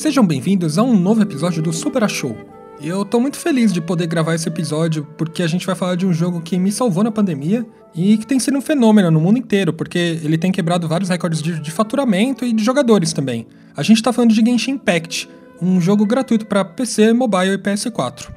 Sejam bem-vindos a um novo episódio do Super Show. Eu tô muito feliz de poder gravar esse episódio porque a gente vai falar de um jogo que me salvou na pandemia e que tem sido um fenômeno no mundo inteiro, porque ele tem quebrado vários recordes de, de faturamento e de jogadores também. A gente tá falando de Genshin Impact, um jogo gratuito para PC, mobile e PS4.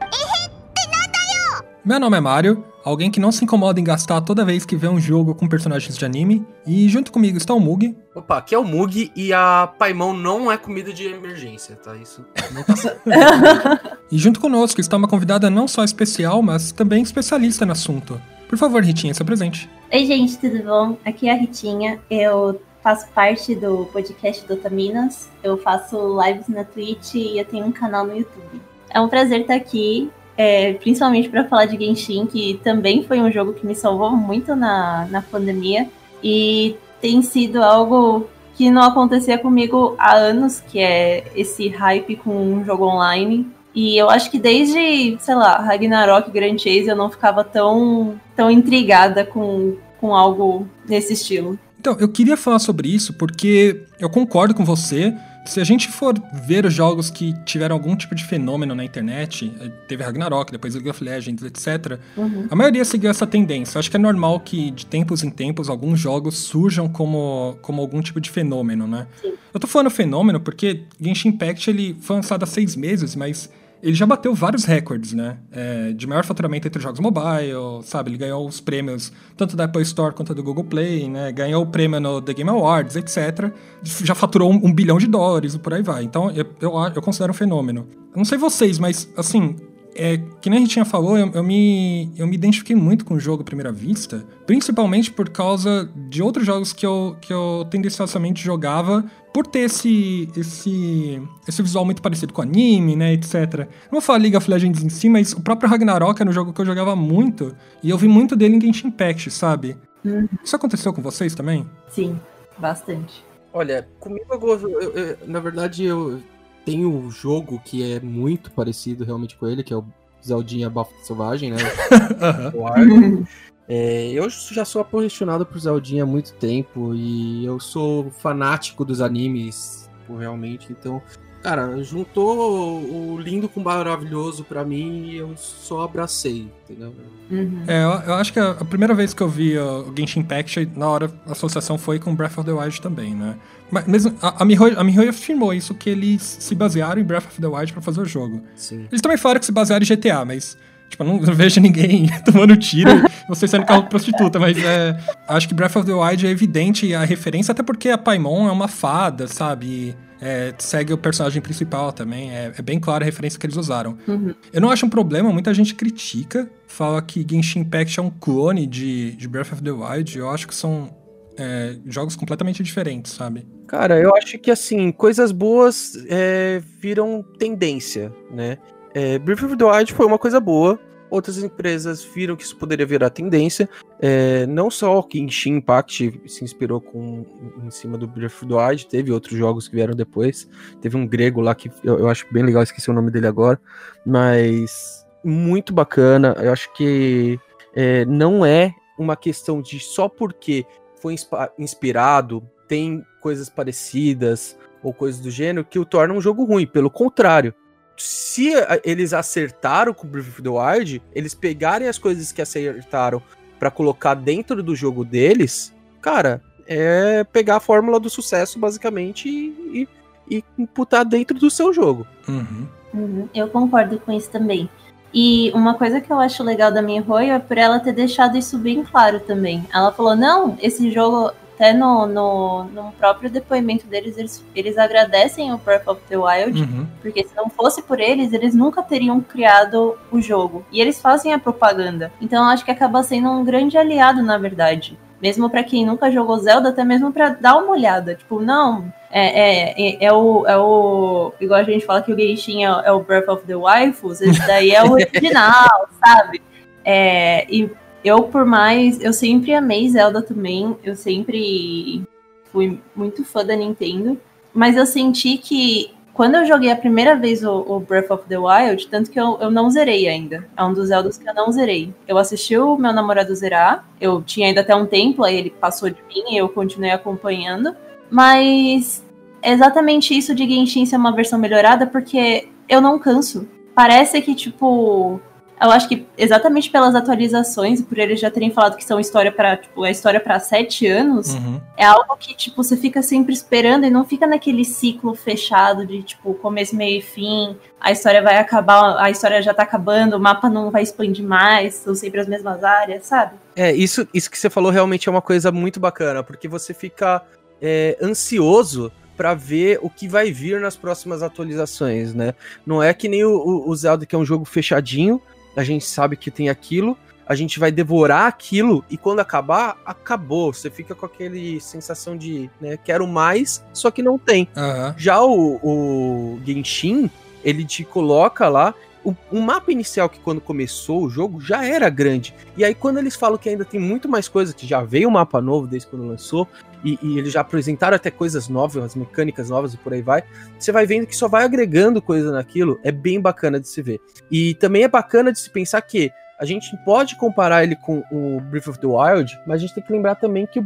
Meu nome é Mario, alguém que não se incomoda em gastar toda vez que vê um jogo com personagens de anime, e junto comigo está o Mug. Opa, aqui é o Mug e a Paimon não é comida de emergência, tá? Isso não tá certo. e junto conosco está uma convidada não só especial, mas também especialista no assunto. Por favor, Ritinha, se apresente. Oi, gente, tudo bom? Aqui é a Ritinha. Eu faço parte do podcast do Otaminas. Eu faço lives na Twitch e eu tenho um canal no YouTube. É um prazer estar aqui é, principalmente para falar de Genshin, que também foi um jogo que me salvou muito na, na pandemia e tem sido algo que não acontecia comigo há anos, que é esse hype com um jogo online. E eu acho que desde, sei lá, Ragnarok Grand Chase eu não ficava tão, tão intrigada com, com algo nesse estilo. Então, eu queria falar sobre isso porque eu concordo com você se a gente for ver os jogos que tiveram algum tipo de fenômeno na internet, eh, teve Ragnarok, depois League of Legends, etc., uhum. a maioria seguiu essa tendência. Eu acho que é normal que, de tempos em tempos, alguns jogos surjam como, como algum tipo de fenômeno, né? Sim. Eu tô falando fenômeno porque Genshin Impact ele foi lançado há seis meses, mas ele já bateu vários recordes, né? É, de maior faturamento entre jogos mobile, sabe? Ele ganhou os prêmios tanto da Apple Store quanto do Google Play, né? Ganhou o prêmio no The Game Awards, etc. Já faturou um, um bilhão de dólares e por aí vai. Então, eu, eu, eu considero um fenômeno. Eu não sei vocês, mas, assim, é, que nem a gente tinha falou, eu, eu, me, eu me identifiquei muito com o jogo à primeira vista, principalmente por causa de outros jogos que eu, que eu tendenciosamente jogava, por ter esse, esse, esse visual muito parecido com anime, né, etc. Não vou falar League of Legends em si, mas o próprio Ragnarok era um jogo que eu jogava muito, e eu vi muito dele em Genshin Impact, sabe? Uhum. Isso aconteceu com vocês também? Sim, bastante. Olha, comigo eu, eu, eu, na verdade eu tem o jogo que é muito parecido realmente com ele, que é o Zeldinha Bafo Selvagem, né? uhum. é, eu já sou apaixonado por Zeldinha há muito tempo e eu sou fanático dos animes, realmente, então Cara, juntou o lindo com o maravilhoso para mim e eu só abracei, entendeu? Uhum. É, eu, eu, acho que a, a, primeira vez que eu vi o Genshin Impact, na hora a associação foi com Breath of the Wild também, né? Mas mesmo a, a, a afirmou isso, que eles se basearam em Breath of the Wild para fazer o jogo. Sim. Eles também falaram que se basearam em GTA, mas Tipo, eu não vejo ninguém tomando tiro, você sendo carro prostituta, mas é, acho que Breath of the Wild é evidente a referência, até porque a Paimon é uma fada, sabe? É, segue o personagem principal também. É, é, bem clara a referência que eles usaram. Uhum. Eu não acho um problema, muita gente critica, fala que Genshin Impact é um clone de, de Breath of the Wild. Eu acho que são é, jogos completamente diferentes, sabe? Cara, eu acho que assim, coisas boas é, viram tendência, né? É, Breath of the Wild foi uma coisa boa, outras empresas viram que isso poderia virar tendência. É, não só o Genshin Impact se inspirou com, em cima do Breath of the Wild, teve outros jogos que vieram depois. Teve um grego lá que eu, eu acho bem legal, esqueci o nome dele agora. Mas muito bacana. Eu acho que é, não é uma questão de só porque foi inspirado, tem coisas parecidas ou coisas do gênero que o torna um jogo ruim. Pelo contrário, se eles acertaram com Breath of the Wild, eles pegarem as coisas que acertaram para colocar dentro do jogo deles, cara, é pegar a fórmula do sucesso basicamente e, e, e imputar dentro do seu jogo. Uhum. Uhum, eu concordo com isso também. E uma coisa que eu acho legal da minha Roy é por ela ter deixado isso bem claro também. Ela falou: não, esse jogo até no, no, no próprio depoimento deles, eles, eles agradecem o Breath of the Wild, uhum. porque se não fosse por eles, eles nunca teriam criado o jogo. E eles fazem a propaganda. Então eu acho que acaba sendo um grande aliado, na verdade. Mesmo para quem nunca jogou Zelda, até mesmo para dar uma olhada. Tipo, não, é, é, é, é, o, é o. Igual a gente fala que o Genshin é, é o Breath of the Waifus, esse daí é o original, sabe? É, e eu, por mais. Eu sempre amei Zelda também. Eu sempre fui muito fã da Nintendo. Mas eu senti que quando eu joguei a primeira vez o, o, Breath of the Wild, tanto que eu, eu não zerei ainda. É um dos Zeldas que eu não zerei. Eu assisti o meu namorado zerar. Eu tinha ainda até um tempo, aí ele passou de mim e eu continuei acompanhando. Mas exatamente isso de Genshin ser uma versão melhorada, porque eu não canso. Parece que, tipo, eu acho que exatamente pelas atualizações, por eles já terem falado que são história para tipo, a história para sete anos, uhum. é algo que tipo você fica sempre esperando e não fica naquele ciclo fechado de tipo começo, meio e fim. A história vai acabar, a história já tá acabando, o mapa não vai expandir mais, são sempre as mesmas áreas, sabe? É isso, isso que você falou realmente é uma coisa muito bacana, porque você fica é, ansioso para ver o que vai vir nas próximas atualizações, né? Não é que nem o, o Zelda que é um jogo fechadinho a gente sabe que tem aquilo, a gente vai devorar aquilo e quando acabar, acabou. Você fica com aquele sensação de, né, quero mais, só que não tem. Uhum. Já o, o Genshin, ele te coloca lá o, o, mapa inicial que quando começou o jogo já era grande. E aí quando eles falam que ainda tem muito mais coisa, que já veio um mapa novo desde quando lançou, e, e, eles já apresentaram até coisas novas, mecânicas novas e por aí vai, você vai vendo que só vai agregando coisa naquilo, é bem bacana de se ver. E também é bacana de se pensar que a gente pode comparar ele com o Breath of the Wild, mas a gente tem que lembrar também que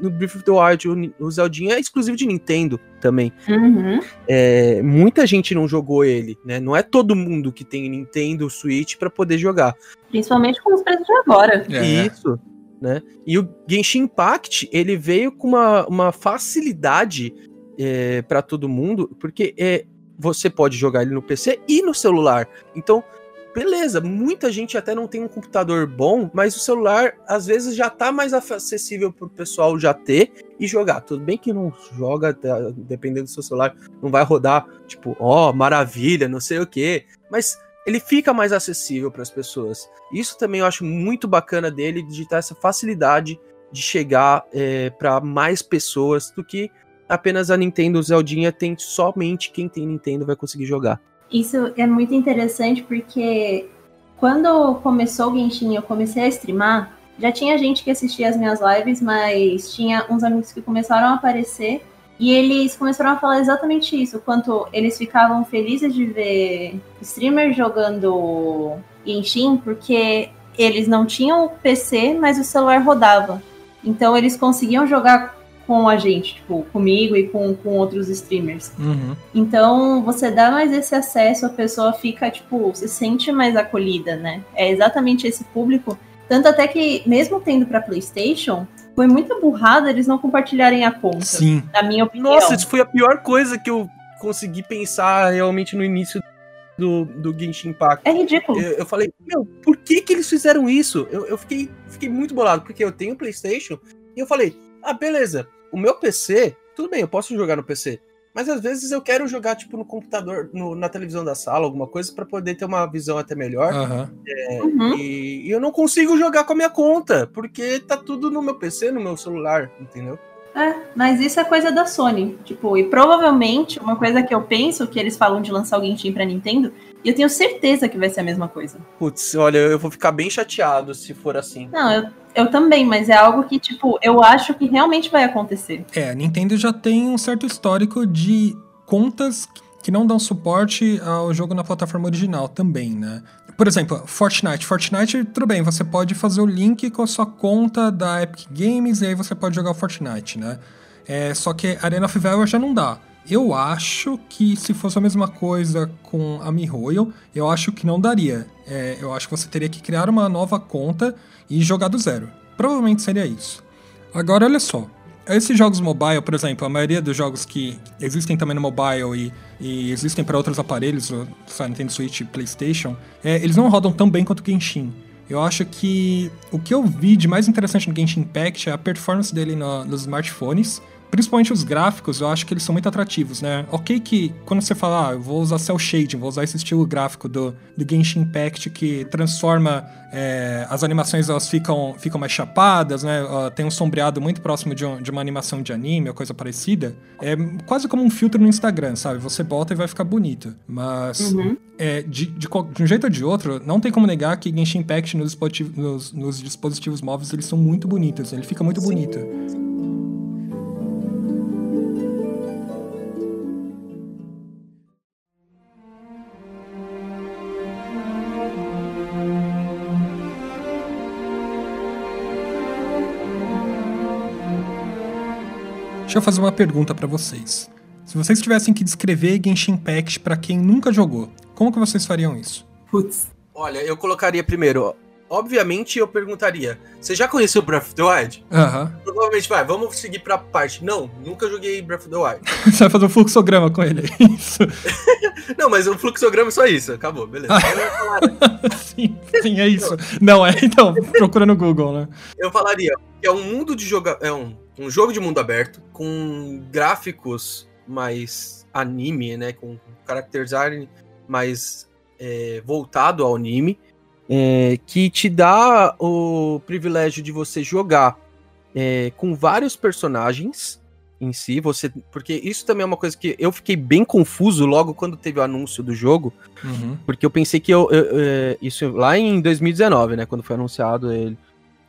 no Breath of the Wild, o, Zeldinha é exclusivo de Nintendo também. Uhum. É, muita gente não jogou ele, né? Não é todo mundo que tem Nintendo Switch para poder jogar. Principalmente com os preços de agora. É. Isso. Né? E o Genshin Impact, ele veio com uma, uma facilidade é, para todo mundo, porque é, você pode jogar ele no PC e no celular. Então, beleza, muita gente até não tem um computador bom, mas o celular às vezes já tá mais acessível pro pessoal já ter e jogar. Tudo bem que não joga, tá, dependendo do seu celular, não vai rodar, tipo, ó, oh, maravilha, não sei o que, mas ele fica mais acessível para as pessoas. Isso também eu acho muito bacana dele, de ter essa facilidade de chegar é, para mais pessoas do que apenas a Nintendo Zeldinha tem somente quem tem Nintendo vai conseguir jogar. Isso é muito interessante porque quando começou o Genshin eu comecei a streamar, já tinha gente que assistia as minhas lives, mas tinha uns amigos que começaram a aparecer e eles começaram a falar exatamente isso, quanto eles ficavam felizes de ver streamers jogando Genshin, porque eles não tinham PC, mas o celular rodava. Então eles conseguiam jogar com a gente, tipo, comigo e com, com outros streamers. Uhum. Então, você dá mais esse acesso, a pessoa fica, tipo, se sente mais acolhida, né? É exatamente esse público. Tanto até que, mesmo tendo para PlayStation, foi muita burrada eles não compartilharem a conta. Sim. Na minha opinião. Nossa, isso foi a pior coisa que eu consegui pensar realmente no início do, do Genshin Impact. É ridículo. Eu, eu, falei, meu, por que que eles fizeram isso? Eu, eu fiquei, fiquei muito bolado, porque eu tenho PlayStation e eu falei, ah, beleza, o meu PC, tudo bem, eu posso jogar no PC. Mas às vezes eu quero jogar, tipo, no computador, no, na televisão da sala, alguma coisa, para poder ter uma visão até melhor. Uhum. É, uhum. E, e, eu não consigo jogar com a minha conta, porque tá tudo no meu PC, no meu celular, entendeu? É, mas isso é coisa da Sony. Tipo, e provavelmente, uma coisa que eu penso que eles falam de lançar o Genshin pra Nintendo, e eu tenho certeza que vai ser a mesma coisa. Putz, olha, eu vou ficar bem chateado se for assim. Não, eu eu também, mas é algo que, tipo, eu acho que realmente vai acontecer. É, a Nintendo já tem um certo histórico de contas que não dão suporte ao jogo na plataforma original também, né? Por exemplo, Fortnite. Fortnite, tudo bem, você pode fazer o link com a sua conta da Epic Games e aí você pode jogar o Fortnite, né? É, só que Arena of Valor já não dá. Eu acho que se fosse a mesma coisa com a MiHoYo, eu acho que não daria. É, eu acho que você teria que criar uma nova conta e jogar do zero. Provavelmente seria isso. Agora, olha só. Esses jogos mobile, por exemplo, a maioria dos jogos que existem também no mobile e, e existem para outros aparelhos, o Nintendo Switch PlayStation, é, eles não rodam tão bem quanto o Genshin. Eu acho que o que eu vi de mais interessante no Genshin Impact é a performance dele no, nos smartphones Principalmente os gráficos, eu acho que eles são muito atrativos, né? Ok que quando você fala, ah, eu vou usar cel shading, vou usar esse estilo gráfico do, do Genshin Impact que transforma é, as animações, elas ficam, ficam mais chapadas, né? Uh, tem um sombreado muito próximo de, um, de, uma animação de anime ou coisa parecida. É quase como um filtro no Instagram, sabe? Você bota e vai ficar bonito. Mas uhum. é, de, de, de, um jeito ou de outro, não tem como negar que Genshin Impact nos, nos, nos dispositivos móveis eles são muito bonitos. Ele fica muito Sim. bonito. Deixa eu fazer uma pergunta para vocês. Se vocês tivessem que descrever Genshin Impact para quem nunca jogou, como que vocês fariam isso? Putz. Olha, eu colocaria primeiro, obviamente eu perguntaria: você já conheceu Breath of the Wild? Aham. Uhum. Provavelmente vai, vamos seguir pra parte. Não, nunca joguei Breath of the Wild. você vai fazer um fluxograma com ele, é isso. não, mas o fluxograma é só isso, acabou, beleza. sim, sim, é isso. Não, é, então, procura no Google, né? Eu falaria que é um mundo de jogo. É um, um jogo de mundo aberto, com gráficos mais anime, né? Com character design mais é, voltado ao anime é, que te dá o privilégio de você jogar é, com vários personagens em si, você, porque isso também é uma coisa que eu fiquei bem confuso logo quando teve o anúncio do jogo, uhum. porque eu pensei que eu, eu, eu, é, isso lá em 2019, né, quando foi anunciado ele,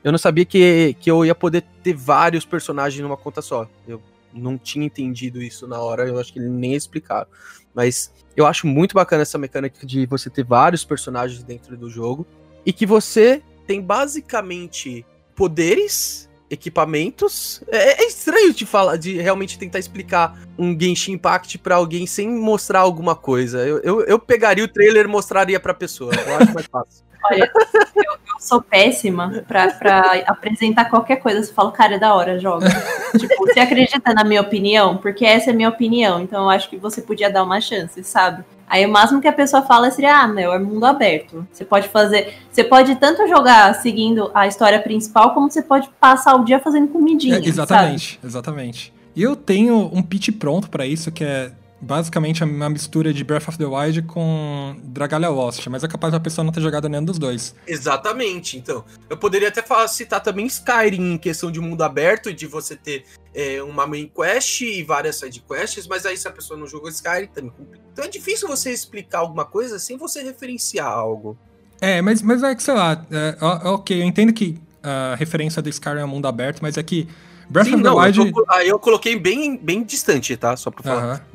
eu não sabia que, que eu ia poder ter vários personagens numa conta só. Eu não tinha entendido isso na hora, eu acho que ele nem explicaram. Mas eu acho muito bacana essa mecânica de você ter vários personagens dentro do jogo e que você tem basicamente poderes, equipamentos. É, é estranho de falar, de realmente tentar explicar um Genshin Impact para alguém sem mostrar alguma coisa. Eu, eu, eu pegaria o trailer e mostraria pra pessoa. Eu acho mais fácil. Olha, eu, eu, sou péssima pra, pra apresentar qualquer coisa. Você fala, cara, é da hora, joga. tipo, você acredita na minha opinião? Porque essa é a minha opinião. Então eu acho que você podia dar uma chance, sabe? Aí o máximo que a pessoa fala seria, ah, meu, é mundo aberto. Você pode fazer. Você pode tanto jogar seguindo a história principal, como você pode passar o dia fazendo comidinha. É, exatamente, sabe? exatamente. E eu tenho um pitch pronto para isso, que é basicamente uma mistura de Breath of the Wild com Dragalia Lost, mas é capaz da pessoa não ter jogado nenhum dos dois. Exatamente, então. Eu poderia até falar, citar também Skyrim em questão de mundo aberto, de você ter é, uma main quest e várias side quests, mas aí se a pessoa não jogou Skyrim, também. Então é difícil você explicar alguma coisa sem você referenciar algo. É, mas, mas é que, sei lá, é, ok, eu entendo que a referência do Skyrim é mundo aberto, mas é que Breath Sim, of the não, Wild. Eu, aí eu coloquei bem, bem distante, tá? Só pra falar.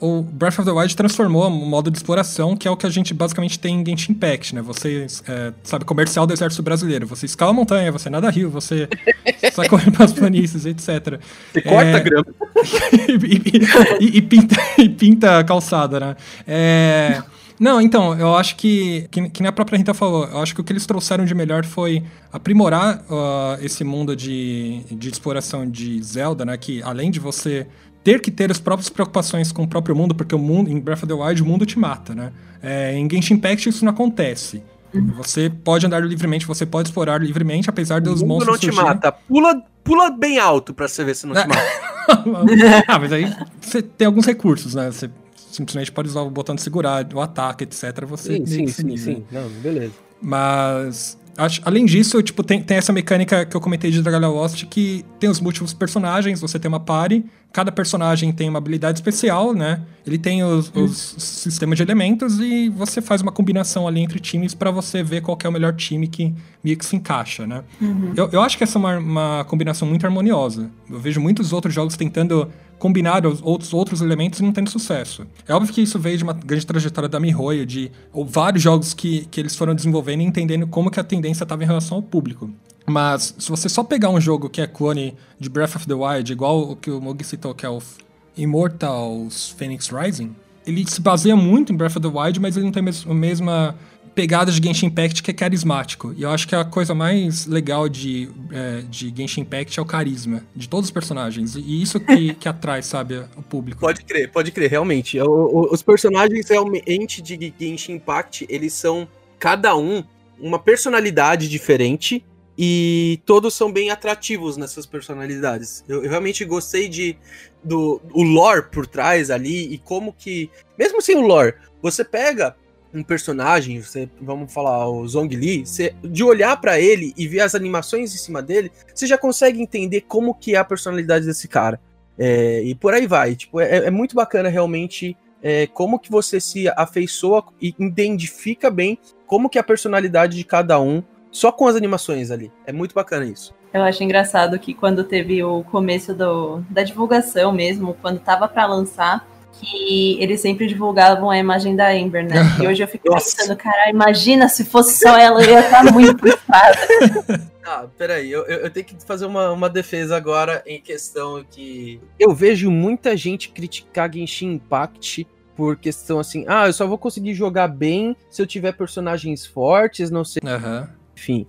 o Breath of the Wild transformou o modo de exploração, que é o que a gente basicamente tem em Genshin Impact, né? Você, é, sabe, comercial do exército brasileiro. Você escala a montanha, você nada rio, você sai correndo pelas planícies, etc. Você é, corta grama. e, e, e, pinta, e pinta calçada, né? É. Não, então, eu acho que, que, que nem a própria Rita falou, eu acho que o que eles trouxeram de melhor foi aprimorar uh, esse mundo de, de exploração de Zelda, né? Que além de você ter que ter as próprias preocupações com o próprio mundo, porque o mundo, em Breath of the Wild, o mundo te mata, né? É, em Genshin Impact isso não acontece. Você pode andar livremente, você pode explorar livremente, apesar dos o mundo monstros. não te surgirem. mata. Pula, pula bem alto pra você ver se não te mata. ah, mas aí você tem alguns recursos, né? Você simplesmente pode usar o botão de segurar, o ataque, etc. Você sim, sim, sim, sim. Não, beleza. Mas Acho, além disso, tipo, tem, tem essa mecânica que eu comentei de Dragalia Lost que tem os múltiplos personagens, você tem uma party, cada personagem tem uma habilidade especial, né? Ele tem os, uhum. os sistemas de elementos e você faz uma combinação ali entre times para você ver qual é o melhor time que meio que se encaixa, né? Uhum. Eu, eu acho que essa é uma, uma combinação muito harmoniosa. Eu vejo muitos outros jogos tentando combinar os outros, outros elementos e não tendo sucesso. É óbvio que isso veio de uma grande trajetória da MiHoYo, de vários jogos que, que eles foram desenvolvendo e entendendo como que a tendência estava em relação ao público. Mas se você só pegar um jogo que é clone de Breath of the Wild, igual o que o Mogi citou, que é o Immortals Phoenix Rising, ele se baseia muito em Breath of the Wild, mas ele não tem a mesma pegada de Genshin Impact que é carismático. E eu acho que a coisa mais legal de, é, de Genshin Impact é o carisma de todos os personagens. E isso que, que atrai, sabe, o público. Pode crer, pode crer, realmente. O, o, os personagens realmente de Genshin Impact, eles são cada um uma personalidade diferente e todos são bem atrativos nessas personalidades. Eu, eu, realmente gostei de do o lore por trás ali e como que, mesmo sem o lore, você pega um personagem, você, vamos falar o Zhongli, você, de olhar para ele e ver as animações em cima dele, você já consegue entender como que é a personalidade desse cara. É, e por aí vai. Tipo, é, é muito bacana realmente é, como que você se afeiçoa e identifica bem como que é a personalidade de cada um só com as animações ali. É muito bacana isso. Eu acho engraçado que quando teve o começo do, da divulgação mesmo, quando tava para lançar, que eles sempre divulgavam a imagem da Amber, né? E hoje eu fico Nossa. pensando, cara, imagina se fosse só ela, eu ia estar muito frustrada. Ah, peraí, eu, eu tenho que fazer uma, uma defesa agora em questão que eu vejo muita gente criticar Genshin Impact por questão assim, ah, eu só vou conseguir jogar bem se eu tiver personagens fortes, não sei. Uhum. Enfim.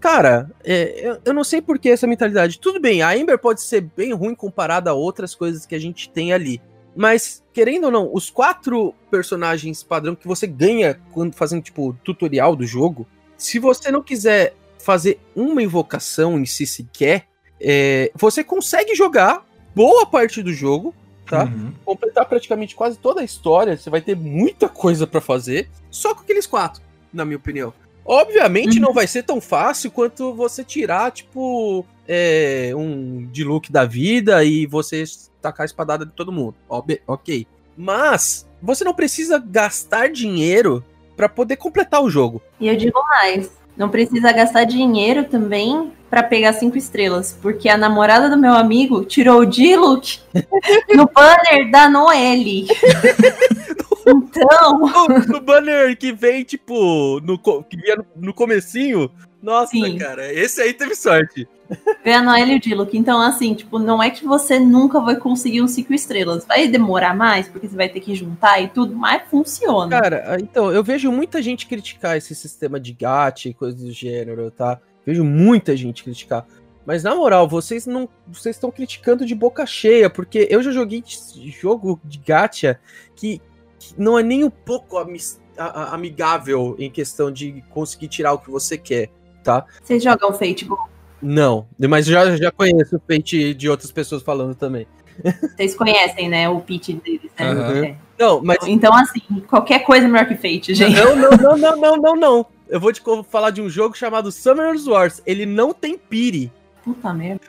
Cara, é, eu, eu, não sei por que essa mentalidade. Tudo bem, a Ember pode ser bem ruim comparada a outras coisas que a gente tem ali. Mas, querendo ou não, os quatro personagens padrão que você ganha quando fazendo, tipo, tutorial do jogo, se você não quiser fazer uma invocação em si sequer, é, você consegue jogar boa parte do jogo, tá? Uhum. Completar praticamente quase toda a história, você vai ter muita coisa para fazer, só com aqueles quatro, na minha opinião. Obviamente uhum. não vai ser tão fácil quanto você tirar, tipo, é, um de look da vida e você tacar a espadada de todo mundo. Ok. Mas você não precisa gastar dinheiro para poder completar o jogo. E eu digo mais, não precisa gastar dinheiro também para pegar cinco estrelas, porque a namorada do meu amigo tirou o D-Look no banner da Noelle. então. No, no, banner que vem, tipo, no, que vinha no, no comecinho. Nossa, Sim. cara, esse aí teve sorte. Vê a Noelle e o Diluc. Então, assim, tipo, não é que você nunca vai conseguir um cinco estrelas. Vai demorar mais, porque você vai ter que juntar e tudo, mas funciona. Cara, então, eu vejo muita gente criticar esse sistema de GAT e coisas do gênero, tá? Vejo muita gente criticar. Mas na moral, vocês não, vocês estão criticando de boca cheia, porque eu já joguei jogo de gacha que, que não é nem um pouco amigável em questão de conseguir tirar o que você quer, tá? Vocês jogam Fate Não, mas já, já conheço o Fate de outras pessoas falando também. Vocês conhecem, né, o pitch deles, né? Uhum. É. Não, mas... Então, assim, qualquer coisa é melhor que Fate, gente. Não, não, não, não, não, não, não eu vou te falar de um jogo chamado Summoners Wars. Ele não tem pire. Puta merda.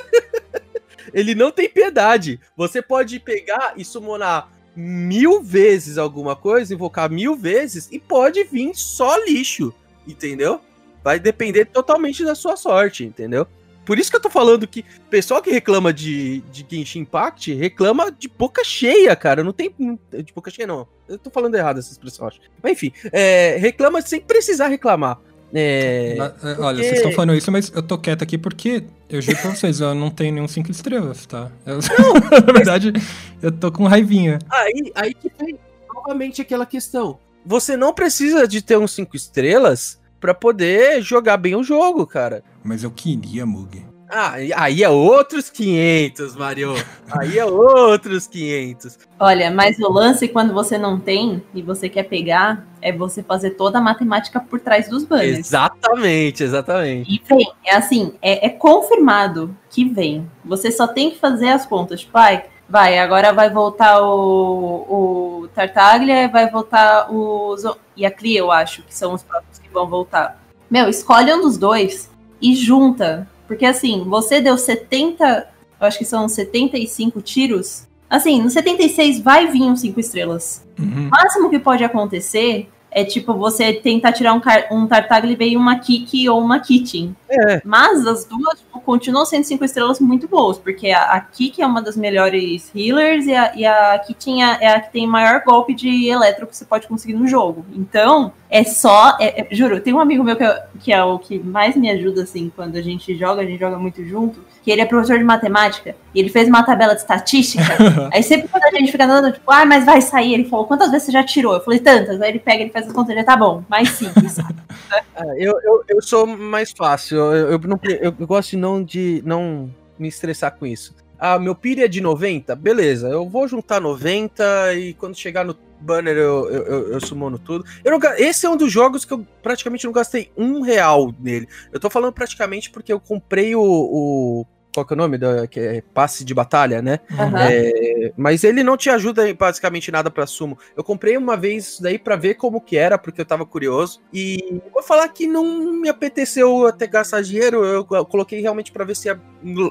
ele não tem piedade. Você pode pegar e summonar mil vezes alguma coisa, invocar mil vezes, e pode vir só lixo, entendeu? Vai depender totalmente da sua sorte, entendeu? Por isso que eu tô falando que o pessoal que reclama de, de Genshin Impact reclama de boca cheia, cara. Não tem. De boca cheia, não. Eu tô falando errado essa expressão, acho. Mas enfim, é, reclama sem precisar reclamar. É, porque... Olha, vocês estão falando isso, mas eu tô quieto aqui porque eu juro pra vocês, eu não tenho nenhum 5 estrelas, tá? Eu, não, na verdade, eu tô com raivinha. Aí, aí que vem novamente aquela questão. Você não precisa de ter um 5 estrelas para poder jogar bem o jogo, cara. Mas eu queria, Mug. Ah, aí é outros 500, Mario. Aí é outros 500. Olha, mas o lance quando você não tem e você quer pegar é você fazer toda a matemática por trás dos banners. Exatamente, exatamente. E vem, é assim, é, é confirmado que vem. Você só tem que fazer as contas. Tipo, ai, vai, agora vai voltar o, o Tartaglia, vai voltar o e a Clia, eu acho, que são os próximos que vão voltar. Meu, escolhe um dos dois e junta. Porque assim, você deu 70, eu acho que são 75 tiros. Assim, no 76 vai vir um 5 estrelas. Uhum. O máximo que pode acontecer é tipo você tentar tirar um, um Tartaglia e uma Kiki ou uma Kitchen. É. Mas as duas tipo, continuam sendo cinco estrelas muito boas, porque a, a Kiki é uma das melhores healers e a, e a Kitchen é, é a que tem maior golpe de eletro que você pode conseguir no jogo. Então, é só. É, é, juro, tem um amigo meu que, é, que é o que mais me ajuda, assim, quando a gente joga, a gente joga muito junto, que ele é professor de matemática, e ele fez uma tabela de estatística. aí sempre quando a gente fica andando, tipo, ah, mas vai sair, ele falou, quantas vezes você já tirou? Eu falei, tantas. Aí ele pega, ele faz as contas, ele tá bom, mais simples. é, eu, eu, eu sou mais fácil, eu, eu, não, eu gosto de não, de não me estressar com isso. Ah, meu PIR é de 90? Beleza, eu vou juntar 90 e quando chegar no banner eu, eu, eu, eu sumono tudo. Eu não, esse é um dos jogos que eu praticamente não gastei um real nele. Eu tô falando praticamente porque eu comprei o, o qual que é o nome? Da, que é passe de batalha, né? Uhum. É, mas ele não te ajuda em basicamente nada para sumo. Eu comprei uma vez isso daí para ver como que era, porque eu tava curioso. E vou falar que não me apeteceu até gastar dinheiro. Eu coloquei realmente para ver se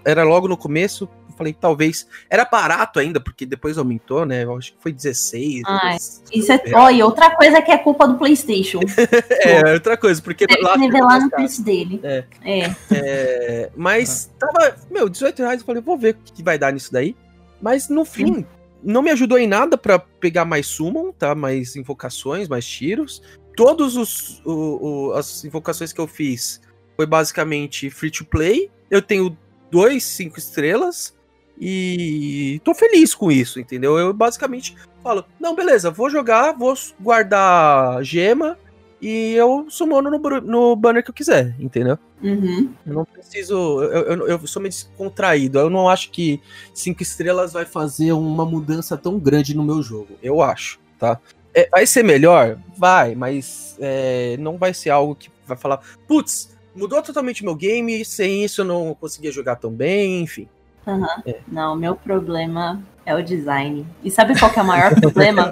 era logo no começo falei, talvez. Era barato ainda, porque depois aumentou, né? Eu acho que foi 16. Ah, isso é. E outra coisa que é culpa do PlayStation. é, outra coisa, porque. Deve lá nivelar no preço dele. É. é. é mas ah. tava. Meu, 18 reais. Eu falei, vou ver o que vai dar nisso daí. Mas no fim. não me ajudou em nada para pegar mais summon, tá? Mais invocações, mais tiros. Todos os o, o, as invocações que eu fiz foi basicamente free to play. Eu tenho dois cinco estrelas e tô feliz com isso, entendeu? Eu basicamente falo, não, beleza, vou jogar, vou guardar gema e eu summono no, no banner que eu quiser, entendeu? Uhum. Eu não preciso. Eu, eu, eu sou meio descontraído. Eu não acho que cinco estrelas vai fazer uma mudança tão grande no meu jogo. Eu acho, tá? É, vai ser melhor? Vai, mas é, não vai ser algo que vai falar, putz, mudou totalmente meu game, sem isso eu não conseguia jogar tão bem, enfim. Uhum. É. Não, meu problema é o design. E sabe qual que é o maior problema?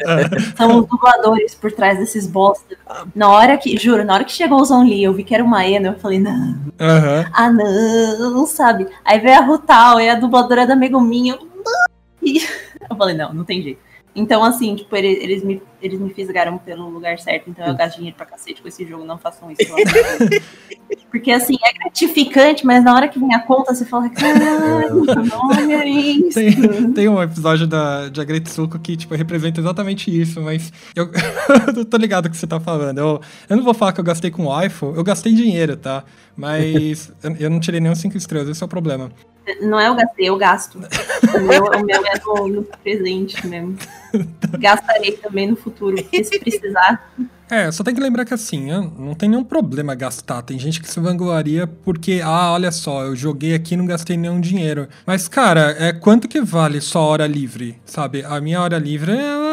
São os dubladores por trás desses bosta. Na hora que, juro, na hora que chegou o Zon Lee, eu vi que era uma Ena, eu falei, não. Uhum. Ah, não, sabe? Aí veio a Rutal, e a dubladora da Megumin, eu, e eu falei, não, não tem jeito. Então, assim, tipo, eles, me, eles me fisgaram pelo lugar certo, então eu gasto dinheiro pra cacete com esse jogo, não façam isso. Porque, assim, é gratificante, mas na hora que vem a conta, você fala, caralho, olha isso. Tem, tem um episódio da, de Agretsuko que, tipo, representa exatamente isso, mas eu, eu tô ligado que você tá falando. Eu, eu não vou falar que eu gastei com o iPhone, eu gastei dinheiro, tá? Mas eu, eu não tirei nenhum 5 estrelas, esse é o problema. Não é eu gastei, eu gasto. O meu, o meu é no, no presente mesmo. Gastarei também no futuro, se precisar. É, só tem que lembrar que assim, não tem nenhum problema gastar. Tem gente que se vangloria porque, ah, olha só, eu joguei aqui e não gastei nenhum dinheiro. Mas, cara, é quanto que vale sua hora livre, sabe? A minha hora livre é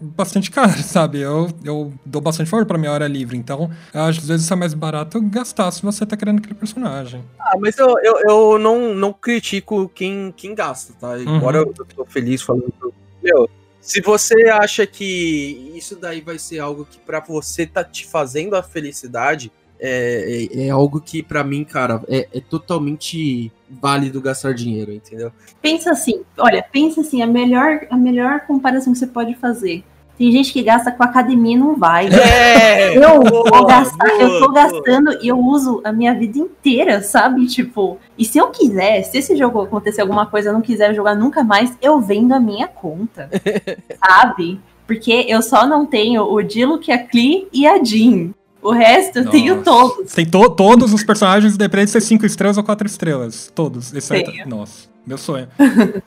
bastante cara, sabe? Eu, eu dou bastante valor pra minha hora livre. Então, às vezes é mais barato gastar se você tá querendo aquele personagem. Ah, mas eu, eu, eu não, não critico quem, quem gasta, tá? Embora uhum. eu tô feliz falando. Meu, se você acha que isso daí vai ser algo que para você tá te fazendo a felicidade, é, é, é algo que para mim, cara, é, é, totalmente válido gastar dinheiro, entendeu? Pensa assim, olha, pensa assim, a melhor, a melhor comparação que você pode fazer tem gente que gasta com academia e não vai. É, eu boa, gastar, boa, eu tô gastando e eu uso a minha vida inteira, sabe? Tipo, e se eu quiser, se esse jogo acontecer alguma coisa, eu não quiser jogar nunca mais, eu vendo a minha conta. sabe? Porque eu só não tenho o Dilo, que é a Klee e a Jean. O resto eu tenho todos. Tem to todos os personagens, independente de ser 5 estrelas ou 4 estrelas. Todos. Exceto. Tenho. Nossa, meu sonho.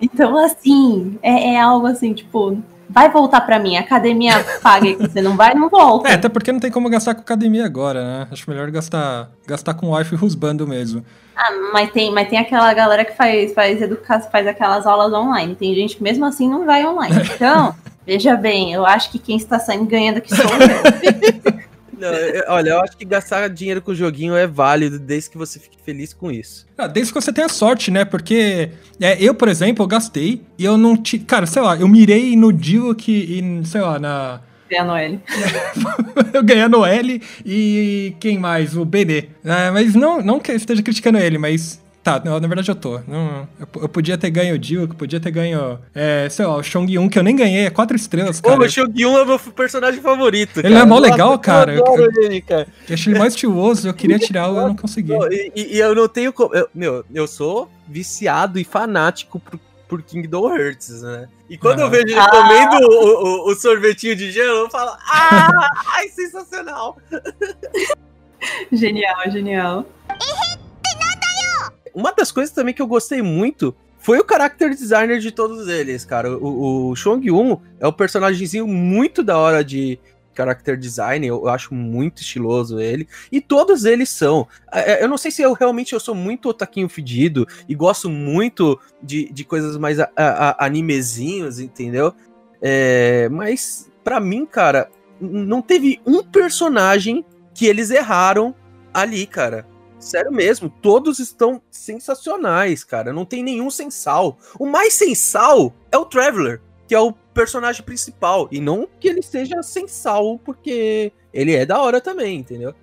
então, assim, é, é algo assim, tipo, vai voltar para mim. A academia paga e você não vai, não volta. É, até porque não tem como gastar com academia agora, né? Acho melhor gastar, gastar com wife rusbando mesmo. Ah, mas tem, mas tem aquela galera que faz, faz educação, faz aquelas aulas online. Tem gente que mesmo assim não vai online. Então, veja bem, eu acho que quem está saindo ganhando aqui sou eu. Não, eu, olha, eu acho que gastar dinheiro com o joguinho é válido desde que você fique feliz com isso. Ah, desde que você tenha sorte, né? Porque é, eu, por exemplo, eu gastei e eu não tinha. Cara, sei lá, eu mirei no Duke e, sei lá, na. Ganhar no L. eu ganhar no L e quem mais? O BD. É, mas não, não que eu esteja criticando ele, mas Tá, na verdade eu tô. Não, eu, eu, podia ter ganho o Dio, eu podia ter ganho, é, sei lá, o Chong Yun, que eu nem ganhei, é quatro estrelas, cara. Pô, o Chong Yun é meu personagem favorito, Ele é mó legal, cara. Eu, eu, ele, cara. eu achei ele mais estiloso, eu queria tirá-lo e eu não consegui. E, e, eu não tenho como... Eu, meu, eu sou viciado e fanático por, por Kingdom Hearts, né? E quando uhum. eu vejo ele ah. comendo o, o, o, sorvetinho de gelo, eu falo, ah, ai, sensacional! Genial, genial uma das coisas também que eu gostei muito foi o character designer de todos eles, cara. O, o Chong Yun é um personagemzinho muito da hora de character design, eu, acho muito estiloso ele. E todos eles são. É, eu não sei se eu realmente eu sou muito otaquinho fedido e gosto muito de, de coisas mais a, a, animezinhos, entendeu? É, mas para mim, cara, não teve um personagem que eles erraram ali, cara. Sério mesmo, todos estão sensacionais, cara. Não tem nenhum sem sal. O mais sem sal é o Traveler, que é o personagem principal. E não que ele seja sem sal, porque ele é da hora também, entendeu?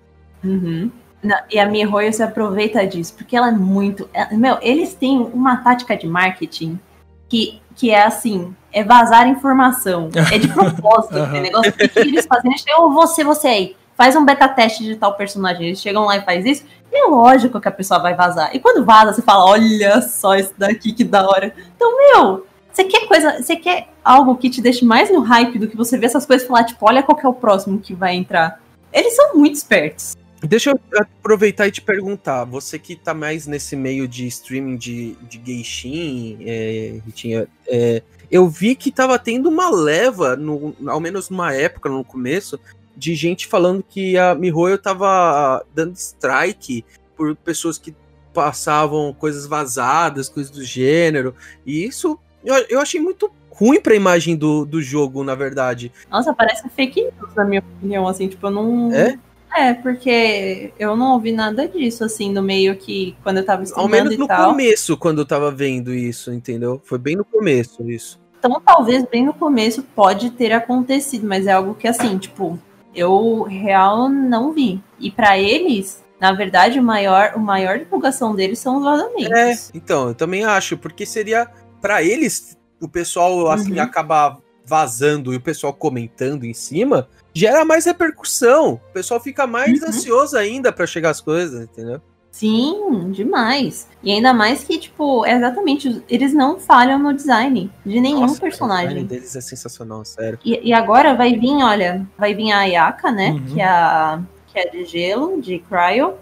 Uhum. Não, e a Mihoyo se aproveita disso, porque ela é muito. Ela, meu, eles têm uma tática de marketing que, que é assim: é vazar informação. É de propósito. uhum. É negócio que eles fazem. Chegam, oh, você, você aí faz um beta teste de tal personagem. Eles chegam lá e faz isso, e é lógico que a pessoa vai vazar. E quando vaza, você fala, olha só isso daqui, que da hora. Então, meu, Você quer coisa, você quer algo que te deixe mais no hype do que você ver essas coisas e falar, tipo, olha qual é o próximo que vai entrar. Eles são muito espertos. Deixa eu aproveitar e te perguntar, você que tá mais nesse meio de streaming de, de Geishin, é, Ritinha, é, eu vi que tava tendo uma leva, no, ao menos numa época, no começo, de gente falando que a MiHoYo tava dando strike por pessoas que passavam coisas vazadas, coisas do gênero, e isso eu, eu achei muito ruim pra imagem do, do jogo, na verdade. Nossa, parece fake news, na minha opinião, assim, tipo, eu não... É? É, porque eu não ouvi nada disso, assim, no meio que, quando eu tava Ao menos no tal. começo, quando eu tava vendo isso, entendeu? Foi bem no começo isso. Então, talvez bem no começo pode ter acontecido, mas é algo que, assim, tipo, eu real não vi. E para eles, na verdade, o maior, o maior divulgação deles são os vazamentos. É, então, eu também acho, porque seria para eles, o pessoal assim uhum. acabar vazando e o pessoal comentando em cima, gera mais repercussão. O pessoal fica mais uhum. ansioso ainda para chegar as coisas, entendeu? Sim, demais. E ainda mais que, tipo, é exatamente, eles não falham no design de nenhum Nossa, personagem. O design deles é sensacional, sério. E, e, agora vai vir, olha, vai vir a Ayaka, né? Uhum. Que, é a, que é de gelo, de Cryo.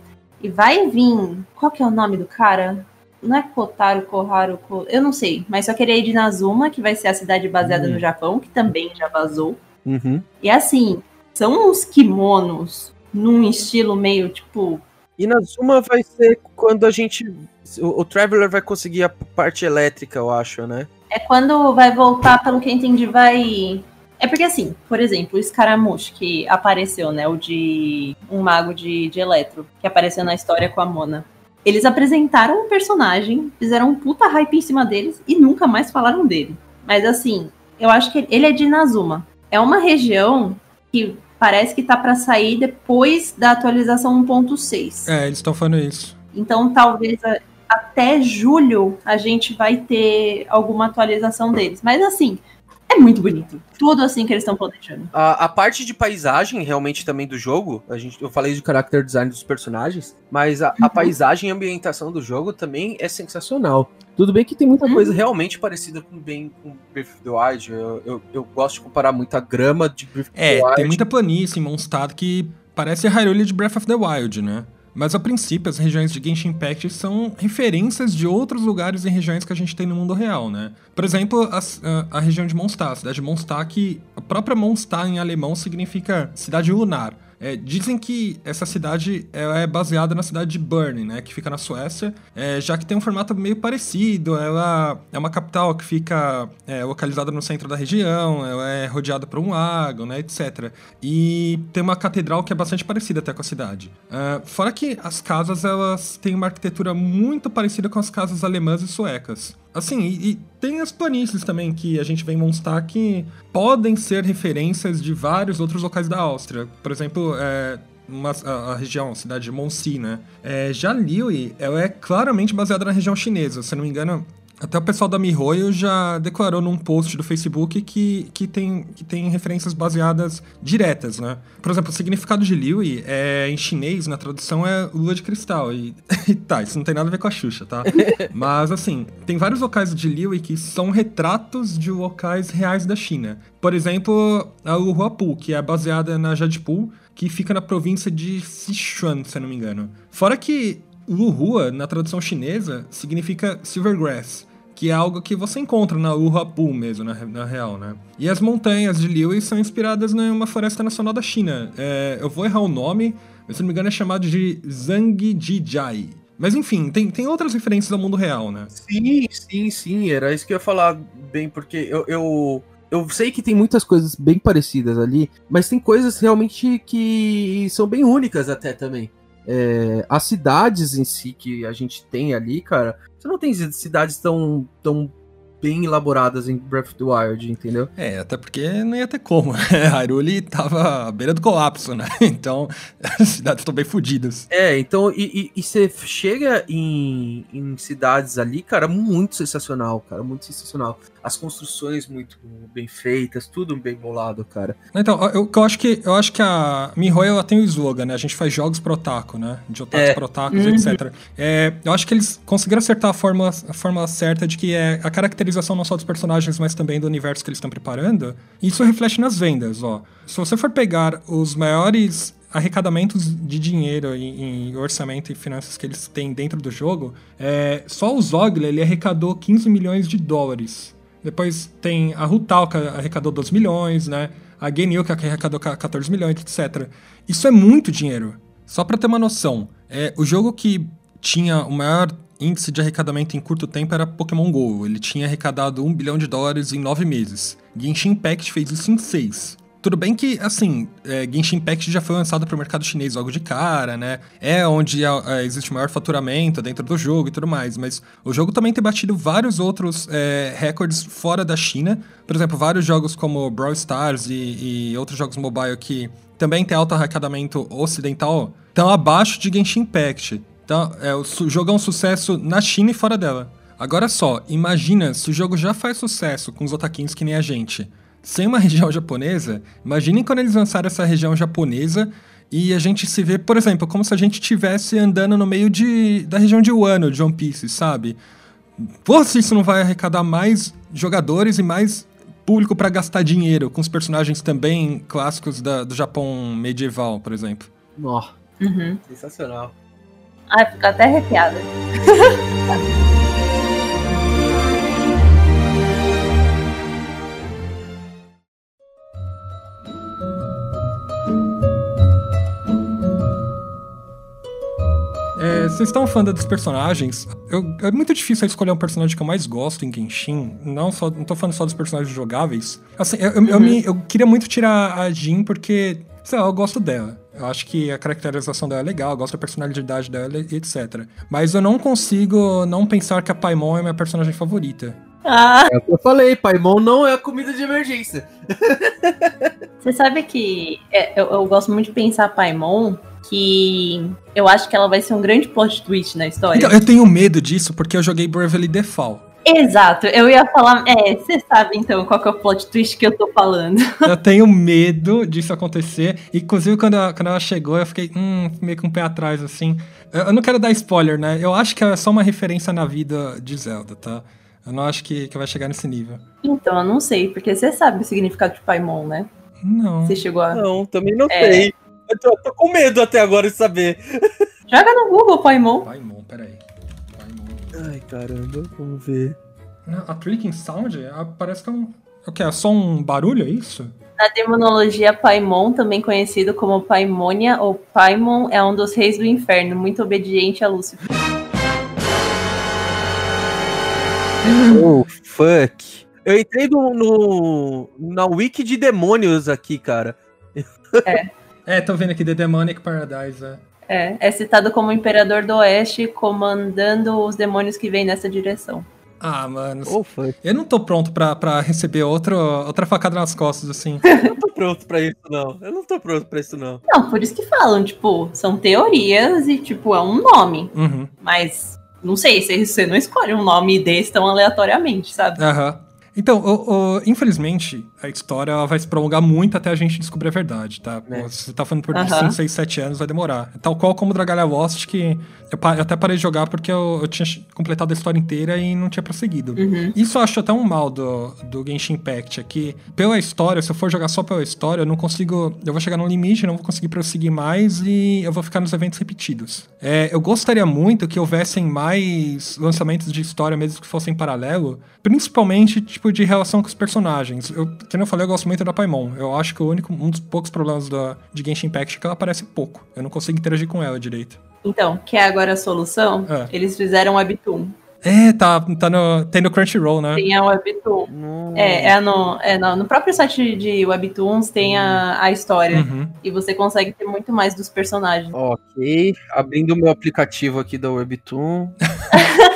E vai vir. Qual que é o nome do cara? Não é Kotaro, Koharu, Ko... eu não sei, mas só queria ir de Nazuma, que vai ser a cidade baseada uhum. no Japão, que também já vazou. Uhum. E assim, são uns kimonos num estilo meio tipo. E Nazuma vai ser quando a gente. O, o Traveler vai conseguir a parte elétrica, eu acho, né? É quando vai voltar, pelo que eu entendi, vai. É porque assim, por exemplo, o Scaramouche que apareceu, né? O de um mago de, de eletro, que apareceu na história com a Mona. Eles apresentaram um personagem, fizeram um puta hype em cima deles e nunca mais falaram dele. Mas assim, eu acho que ele é de Nazuma. É uma região que parece que tá para sair depois da atualização 1.6. É, eles estão falando isso. Então talvez até julho a gente vai ter alguma atualização deles. Mas assim, é muito bonito. Tudo assim que eles estão planejando. A, a, parte de paisagem, realmente, também do jogo, a gente, eu falei de character design dos personagens, mas a, a uhum. paisagem e ambientação do jogo também é sensacional. Tudo bem que tem muita uhum. coisa realmente parecida com bem com Breath of the Wild. Eu, eu, eu, gosto de comparar muito a grama de Breath of é, the Wild. É, tem muita planície em Mondstadt que parece a Hyrule de Breath of the Wild, né? Mas a princípio, as regiões de Genshin Impact são referências de outros lugares e regiões que a gente tem no mundo real, né? Por exemplo, a, a, a região de Mondstadt, a cidade de Mondstadt, que a própria Mondstadt em alemão significa cidade lunar. É, dizem que essa cidade é baseada na cidade de Bern, né, que fica na Suécia, é, já que tem um formato meio parecido. Ela é uma capital que fica é, localizada no centro da região, ela é rodeada por um lago, né, etc. E tem uma catedral que é bastante parecida até com a cidade. Uh, fora que as casas elas têm uma arquitetura muito parecida com as casas alemãs e suecas. Assim, e, e, tem as planícies também que a gente vem mostrar que podem ser referências de vários outros locais da Áustria. Por exemplo, é, uma, a, a, região, a cidade de Monsi, né? É, já Lille, ela é claramente baseada na região chinesa. Se não me engano, até o pessoal da MiHoYo já declarou num post do Facebook que, que, tem, que tem referências baseadas diretas, né? Por exemplo, o significado de Liui é, em chinês, na tradução, é lua de cristal. E, e tá, isso não tem nada a ver com a Xuxa, tá? Mas, assim, tem vários locais de Liui que são retratos de locais reais da China. Por exemplo, a Luhuapu, que é baseada na Jadipur, que fica na província de Sichuan, se eu não me engano. Fora que Luhua, na tradução chinesa, significa Silvergrass que é algo que você encontra na Uhapu mesmo, na, na real, né? E as montanhas de Liu são inspiradas numa floresta nacional da China. É, eu vou errar o nome, mas se não me engano é chamado de Zhangjiajie. Mas enfim, tem, tem outras referências ao mundo real, né? Sim, sim, sim. Era isso que eu ia falar bem, porque eu, eu, eu sei que tem muitas coisas bem parecidas ali, mas tem coisas realmente que são bem únicas até também. É, as cidades em si que a gente tem ali, cara, você não tem cidades tão, tão bem elaboradas em Breath of the Wild, entendeu? É, até porque não ia ter como. Hyrule tava à beira do colapso, né? Então, as cidades estão bem fodidas. É, então, e, você chega em, em cidades ali, cara, muito sensacional, cara, muito sensacional as construções muito bem feitas, tudo bem bolado, cara. Então, eu, eu acho que eu acho que a MiHoYo ela tem o slogan, né? A gente faz jogos pro otaku, né? De otakus é. pro otakus, uhum. etc. É, eu acho que eles conseguiram acertar a fórmula, a fórmula certa de que é a caracterização caracterização não só dos personagens, mas também do universo que eles estão preparando. Isso reflete nas vendas, ó. Se você for pegar os maiores arrecadamentos de dinheiro em, orçamento e finanças que eles têm dentro do jogo, é, só o Zogla ele arrecadou 15 milhões de dólares. Depois tem a Rutal, que arrecadou 12 milhões, né? A Genil, que arrecadou 14 milhões, etc. Isso é muito dinheiro. Só para ter uma noção, é, o jogo que tinha o maior índice de arrecadamento em curto tempo era Pokémon GO. Ele tinha arrecadado 1 bilhão de dólares em 9 meses. Genshin Impact fez isso em 6. Tudo bem que, assim, é, Genshin Impact já foi lançado para o mercado chinês logo de cara, né? É onde é, é, existe maior faturamento dentro do jogo e tudo mais, mas o jogo também tem batido vários outros é, recordes fora da China. Por exemplo, vários jogos como Brawl Stars e, e outros jogos mobile que também tem alto arrecadamento ocidental estão abaixo de Genshin Impact. Então, é, o jogo é um sucesso na China e fora dela. Agora só, imagina se o jogo já faz sucesso com os otaquins que nem a gente sem uma região japonesa, imaginem quando eles lançaram essa região japonesa e a gente se vê, por exemplo, como se a gente estivesse andando no meio de, da região de Wano, de One Piece, sabe? Pô, se isso não vai arrecadar mais jogadores e mais público para gastar dinheiro com os personagens também clássicos da, do Japão medieval, por exemplo. Nó. Uhum. Sensacional. Ai, fico até arrepiada. É, vocês estão falando dos personagens. Eu, é muito difícil escolher um personagem que eu mais gosto em Genshin. Não, só, não tô falando só dos personagens jogáveis. Assim, eu, eu, uhum. eu, me, eu queria muito tirar a Jin porque, sei lá, eu gosto dela. Eu acho que a caracterização dela é legal, eu gosto da personalidade dela e etc. Mas eu não consigo não pensar que a Paimon é minha personagem favorita. Ah. É o que eu falei, Paimon não é a comida de emergência. Você sabe que é, eu, eu, gosto muito de pensar Paimon que eu acho que ela vai ser um grande plot twist na história. Então, eu tenho medo disso porque eu joguei Bravely Default. Exato, eu ia falar. É, você sabe então qual que é o plot twist que eu tô falando. Eu tenho medo disso acontecer. Inclusive, quando ela, quando ela chegou, eu fiquei hum, meio com um pé atrás, assim. Eu, eu, não quero dar spoiler, né? Eu acho que é só uma referência na vida de Zelda, tá? Eu não acho que, que vai chegar nesse nível. Então, eu não sei, porque você sabe o significado de Paimon, né? Não. Você chegou a. Não, também não é... sei. Eu tô, tô, com medo até agora de saber. Joga no Google, Paimon. Paimon, peraí. Ai, caramba, vamos ver. A Tricking Sound parece que é um. O que? É só um barulho, é isso? Na demonologia, Paimon, também conhecido como Paimonia ou Paimon, é um dos reis do inferno, muito obediente a Lúcifer. Oh, fuck. Eu entrei no, no, na wiki de demônios aqui, cara. É. É, tô vendo aqui The Demonic Paradise. É. É, é citado como Imperador do Oeste, comandando os demônios que vêm nessa direção. Ah, mano. Oh, eu não tô pronto pra, pra receber outro, outra facada nas costas, assim. eu não tô pronto pra isso, não. Eu não tô pronto pra isso, não. Não, por isso que falam, tipo, são teorias e, tipo, é um nome. Uhum. Mas, não sei, você não escolhe um nome desse tão aleatoriamente, sabe? Aham. Uhum. Então, o, o, infelizmente, a história vai se prolongar muito até a gente descobrir a verdade, tá? É. Você tá falando por uhum. 5, 6, 7 anos, vai demorar. Tal qual como o Dragalia Lost, que eu, eu, até parei de jogar porque eu, eu, tinha completado a história inteira e não tinha prosseguido. Uhum. Isso eu acho até um mal do, do Genshin Impact, é que pela história, se eu for jogar só pela história, eu não consigo... Eu vou chegar num limite, não vou conseguir prosseguir mais e eu vou ficar nos eventos repetidos. É, eu gostaria muito que houvessem mais lançamentos de história, mesmo que fossem paralelo, principalmente, tipo, de relação com os personagens. Eu, como eu falei, eu gosto muito da Paimon. Eu acho que o único, um dos poucos problemas da, de Genshin Impact é que ela aparece pouco. Eu não consigo interagir com ela direito. Então, quer agora a solução? É. Eles fizeram um Webtoon. É, tá, tá no, tem no Crunchyroll, né? Tem a Webtoon. Hum. É, é, no, é no, no, próprio site de Webtoons tem a, a história. Uhum. E você consegue ter muito mais dos personagens. Ok, abrindo o meu aplicativo aqui da Webtoon.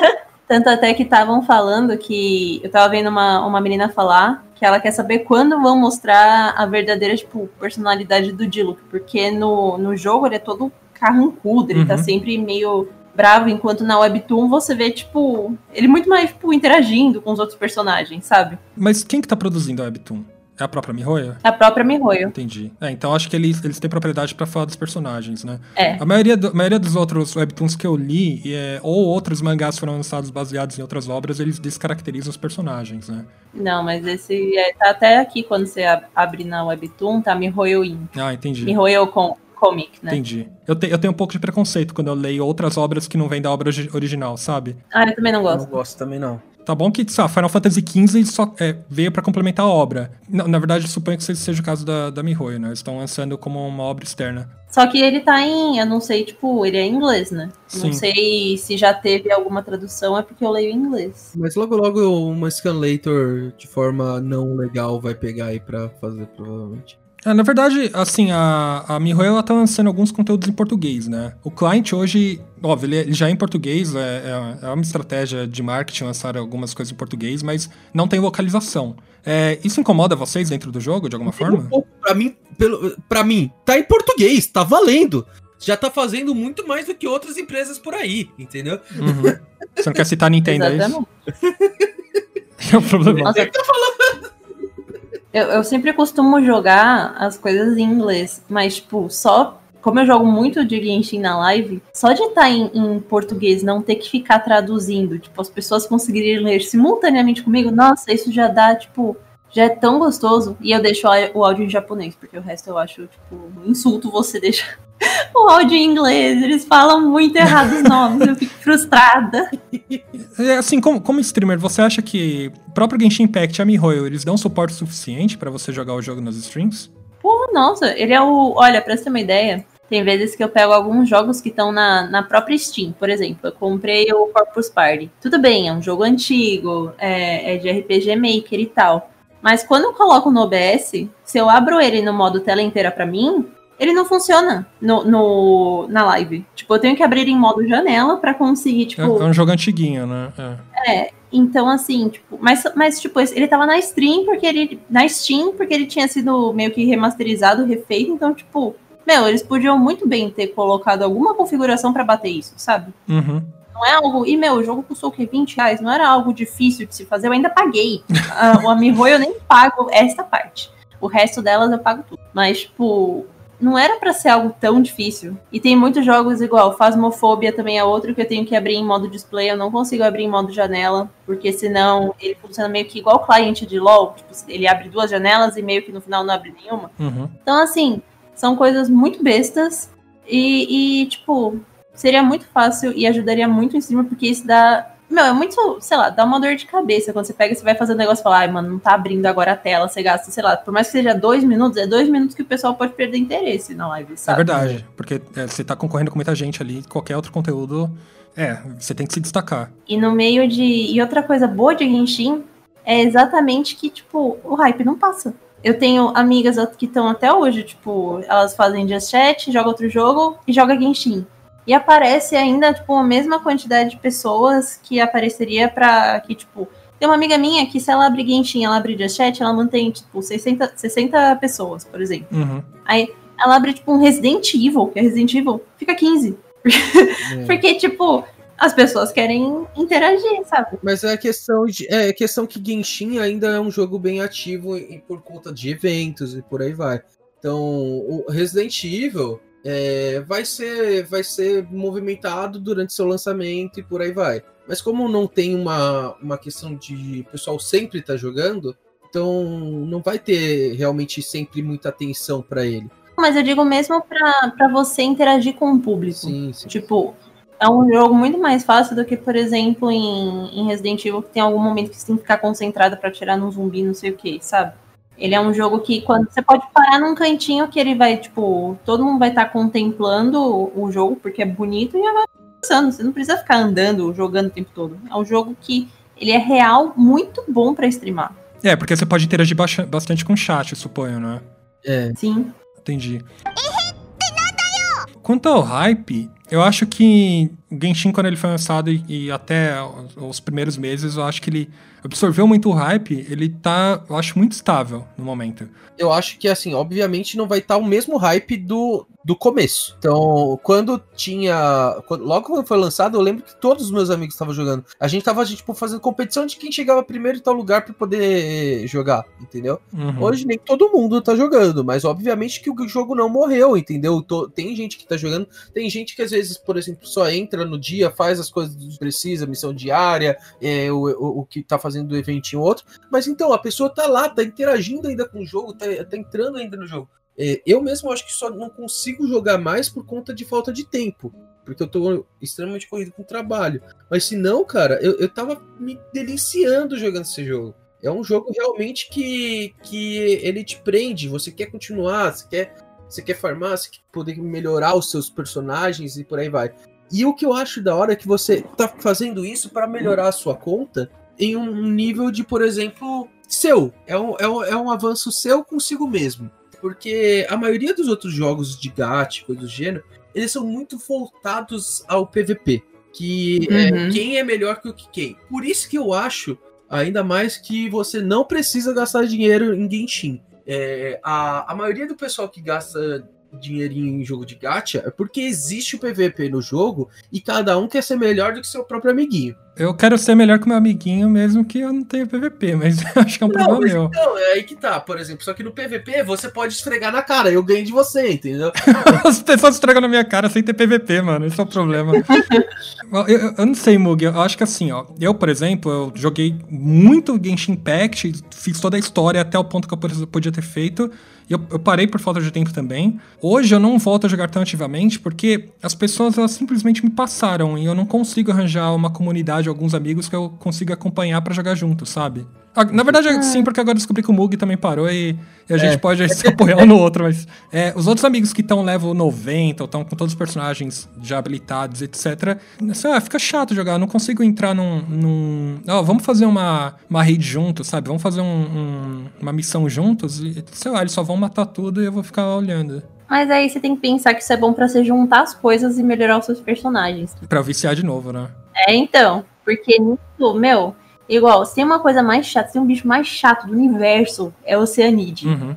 Tanto até que estavam falando que. Eu tava vendo uma, uma menina falar que ela quer saber quando vão mostrar a verdadeira, tipo, personalidade do Diluc. Porque no, no jogo ele é todo carrancudo, ele tá uhum. tá sempre meio bravo, enquanto na Webtoon você vê, tipo, ele muito mais, tipo, interagindo com os outros personagens, sabe? Mas quem que tá produzindo a Webtoon? É a própria Mihoyo? A própria Mihoyo. Entendi. É, então acho que eles, eles têm propriedade para falar dos personagens, né? É. A maioria, do, a maioria dos outros webtoons que eu li, é, ou outros mangás foram lançados baseados em outras obras, eles descaracterizam os personagens, né? Não, mas esse é, tá até aqui quando você abre na webtoon, tá Mihoyo In. Ah, entendi. Mihoyo com comic, né? Entendi. Eu, te, eu tenho um pouco de preconceito quando eu leio outras obras que não vêm da obra original, sabe? Ah, eu também não gosto. Não gosto também não. Tá bom que, sabe, Final Fantasy XV só é, veio para complementar a obra. Na, na verdade, suponho que seja o caso da, da Mihoyo, né? Eles estão lançando como uma obra externa. Só que ele tá em, eu não sei, tipo, ele é em inglês, né? Sim. Não sei se já teve alguma tradução, é porque eu leio em inglês. Mas logo logo uma scanlator de forma não legal vai pegar aí pra fazer, provavelmente. É, na verdade, assim, a, a Mihoyo ela tá lançando alguns conteúdos em português, né? O client hoje, óbvio, ele, ele já é em português, é, é, é, uma estratégia de marketing lançar algumas coisas em português, mas não tem localização. É, isso incomoda vocês dentro do jogo, de alguma forma? Um pouco, pra mim, pelo, pra mim, tá em português, tá valendo. Já tá fazendo muito mais do que outras empresas por aí, entendeu? Uhum. Você não quer citar Nintendo, é isso? É um problema. Nossa, tá falando? Eu, eu sempre costumo jogar as coisas em inglês, mas, tipo, só. Como eu jogo muito de Genshin na live, só de estar em, em português, não ter que ficar traduzindo, tipo, as pessoas conseguirem ler simultaneamente comigo, nossa, isso já dá, tipo, já é tão gostoso. E eu deixo o áudio em japonês, porque o resto eu acho, tipo, um insulto você deixar o áudio em inglês. Eles falam muito errado os nomes, eu fico frustrada. É, assim, como, como streamer, você acha que o próprio Genshin Impact e a MiHoYo, eles dão suporte suficiente para você jogar o jogo nas streams? Pô, nossa, ele é o... Olha, pra você ter uma ideia, tem vezes que eu pego alguns jogos que estão na, na própria Steam. Por exemplo, eu comprei o Corpus Party. Tudo bem, é um jogo antigo, é, é de RPG Maker e tal. Mas quando eu coloco no OBS, se eu abro ele no modo tela inteira para mim, ele não funciona no, no, na live. Tipo, eu tenho que abrir em modo janela para conseguir, tipo. É, é, um jogo antiguinho, né? É. é. então assim, tipo, mas, mas tipo, ele tava na stream porque ele. Na Steam, porque ele tinha sido meio que remasterizado, refeito, então, tipo, meu, eles podiam muito bem ter colocado alguma configuração para bater isso, sabe? Uhum. Não é algo. E, meu, o jogo custou o quê? 20 reais? Não era algo difícil de se fazer. Eu ainda paguei. a, o Amiibo eu nem pago esta parte. O resto delas eu pago tudo. Mas, tipo, não era para ser algo tão difícil. E tem muitos jogos igual. Phasmophobia também é outro que eu tenho que abrir em modo display. Eu não consigo abrir em modo janela. Porque senão ele funciona meio que igual o cliente de LoL. Tipo, ele abre duas janelas e meio que no final não abre nenhuma. Uhum. Então, assim, são coisas muito bestas. E, e, tipo, seria muito fácil e ajudaria muito o streamer, porque isso dá. Meu, é muito, sei lá, dá uma dor de cabeça quando você pega e você vai fazer um negócio e fala, ai, mano, não tá abrindo agora a tela, você gasta, sei lá, por mais que seja dois minutos, é dois minutos que o pessoal pode perder interesse na live, sabe? É verdade, porque é, você tá concorrendo com muita gente ali, qualquer outro conteúdo, é, você tem que se destacar. E no meio de. E outra coisa boa de Genshin é exatamente que, tipo, o hype não passa. Eu tenho amigas que estão até hoje, tipo, elas fazem just chat, jogam outro jogo e joga Genshin. E aparece ainda, tipo, a mesma quantidade de pessoas que apareceria pra. Que, tipo, tem uma amiga minha que, se ela abre Genshin, ela abre Just Chat, ela mantém, tipo, 60, 60 pessoas, por exemplo. Uhum. Aí ela abre, tipo, um Resident Evil, que é Resident Evil, fica 15. É. Porque, tipo, as pessoas querem interagir, sabe? Mas é questão de. É questão que Genshin ainda é um jogo bem ativo e por conta de eventos e por aí vai. Então, o Resident Evil é, vai, ser, vai ser movimentado durante seu lançamento e por aí vai. Mas como não tem uma, uma questão de pessoal sempre estar tá jogando, então não vai ter realmente sempre muita atenção para ele. Mas eu digo mesmo para você interagir com o público. Sim, sim. Tipo, é um jogo muito mais fácil do que, por exemplo, em, em Resident Evil, que tem algum momento que você tem que ficar concentrado para tirar num zumbi, não sei o que, sabe? Ele é um jogo que quando você pode parar num cantinho que ele vai, tipo, todo mundo vai estar tá contemplando o jogo porque é bonito e vai passando. Você não precisa ficar andando, jogando o tempo todo. É um jogo que ele é real, muito bom para streamar. É, porque você pode interagir bastante com o chat, suponho, né? É. Sim. Entendi. Quanto ao hype, eu acho que o Genshin, quando ele foi lançado e, e, até os primeiros meses, eu acho que ele absorveu muito o hype. Ele tá, eu acho, muito estável no momento. Eu acho que, assim, obviamente não vai estar tá o mesmo hype do, do começo. Então, quando tinha. Quando, logo quando foi lançado, eu lembro que todos os meus amigos estavam jogando. A gente tava, tipo, fazendo competição de quem chegava primeiro em tal lugar para poder jogar, entendeu? Uhum. Hoje nem todo mundo tá jogando, mas obviamente que o jogo não morreu, entendeu? Tem gente que tá jogando, tem gente que às vezes, por exemplo, só entra no dia, faz as coisas que precisa, missão diária, é, o, o, o, que tá fazendo do eventinho outro, mas então a pessoa tá lá, tá interagindo ainda com o jogo, tá, tá entrando ainda no jogo. É, eu mesmo acho que só não consigo jogar mais por conta de falta de tempo. Porque eu tô extremamente corrido com o trabalho. Mas se não, cara, eu, eu tava me deliciando jogando esse jogo. É um jogo realmente que, que ele te prende. Você quer continuar, você quer, você quer farmar, você quer poder melhorar os seus personagens e por aí vai. E o que eu acho da hora é que você tá fazendo isso para melhorar a sua conta em um nível de, por exemplo, seu. É um, é um, é um avanço seu consigo mesmo. Porque a maioria dos outros jogos de gacha, coisa do gênero, eles são muito voltados ao PVP. Que é uhum. é, quem é melhor que o que quem. Por isso que eu acho, ainda mais, que você não precisa gastar dinheiro em Genshin. É, a, a maioria do pessoal que gasta dinheirinho em jogo de gacha é porque existe o PVP no jogo e cada um quer ser melhor do que seu próprio amiguinho. Eu quero ser melhor que meu amiguinho, mesmo que eu não tenha PVP, mas acho que é um não, problema meu. Então, é aí que tá, por exemplo. Só que no PVP você pode esfregar na cara, eu ganho de você, entendeu? As pessoas esfregam na minha cara sem ter PVP, mano. Esse é o problema. eu, eu, eu, não sei, Mug. Eu acho que assim, ó. Eu, por exemplo, eu joguei muito Genshin Impact, fiz toda a história até o ponto que eu podia ter feito. Eu, eu, parei por falta de tempo também. Hoje eu não volto a jogar tão ativamente porque as pessoas elas simplesmente me passaram e eu não consigo arranjar uma comunidade, alguns amigos que eu consiga acompanhar para jogar junto, sabe? Ah, na verdade, é. sim, porque agora descobri que o Mug também parou e, e a gente é. pode se apoiar um no outro, mas é, os outros amigos que estão level 90, ou estão com todos os personagens já habilitados, etc. Assim, ah, fica chato jogar, eu não consigo entrar num. num oh, vamos fazer uma, uma raid juntos, sabe? Vamos fazer um, um, uma missão juntos e, sei lá, eles só vão matar tudo e eu vou ficar olhando. Mas aí você tem que pensar que isso é bom para você juntar as coisas e melhorar os seus personagens. Pra viciar de novo, né? É, então. Porque nisso, meu, Igual, se tem uma coisa mais chata, se tem um bicho mais chato do universo, é o Oceanide. Uhum.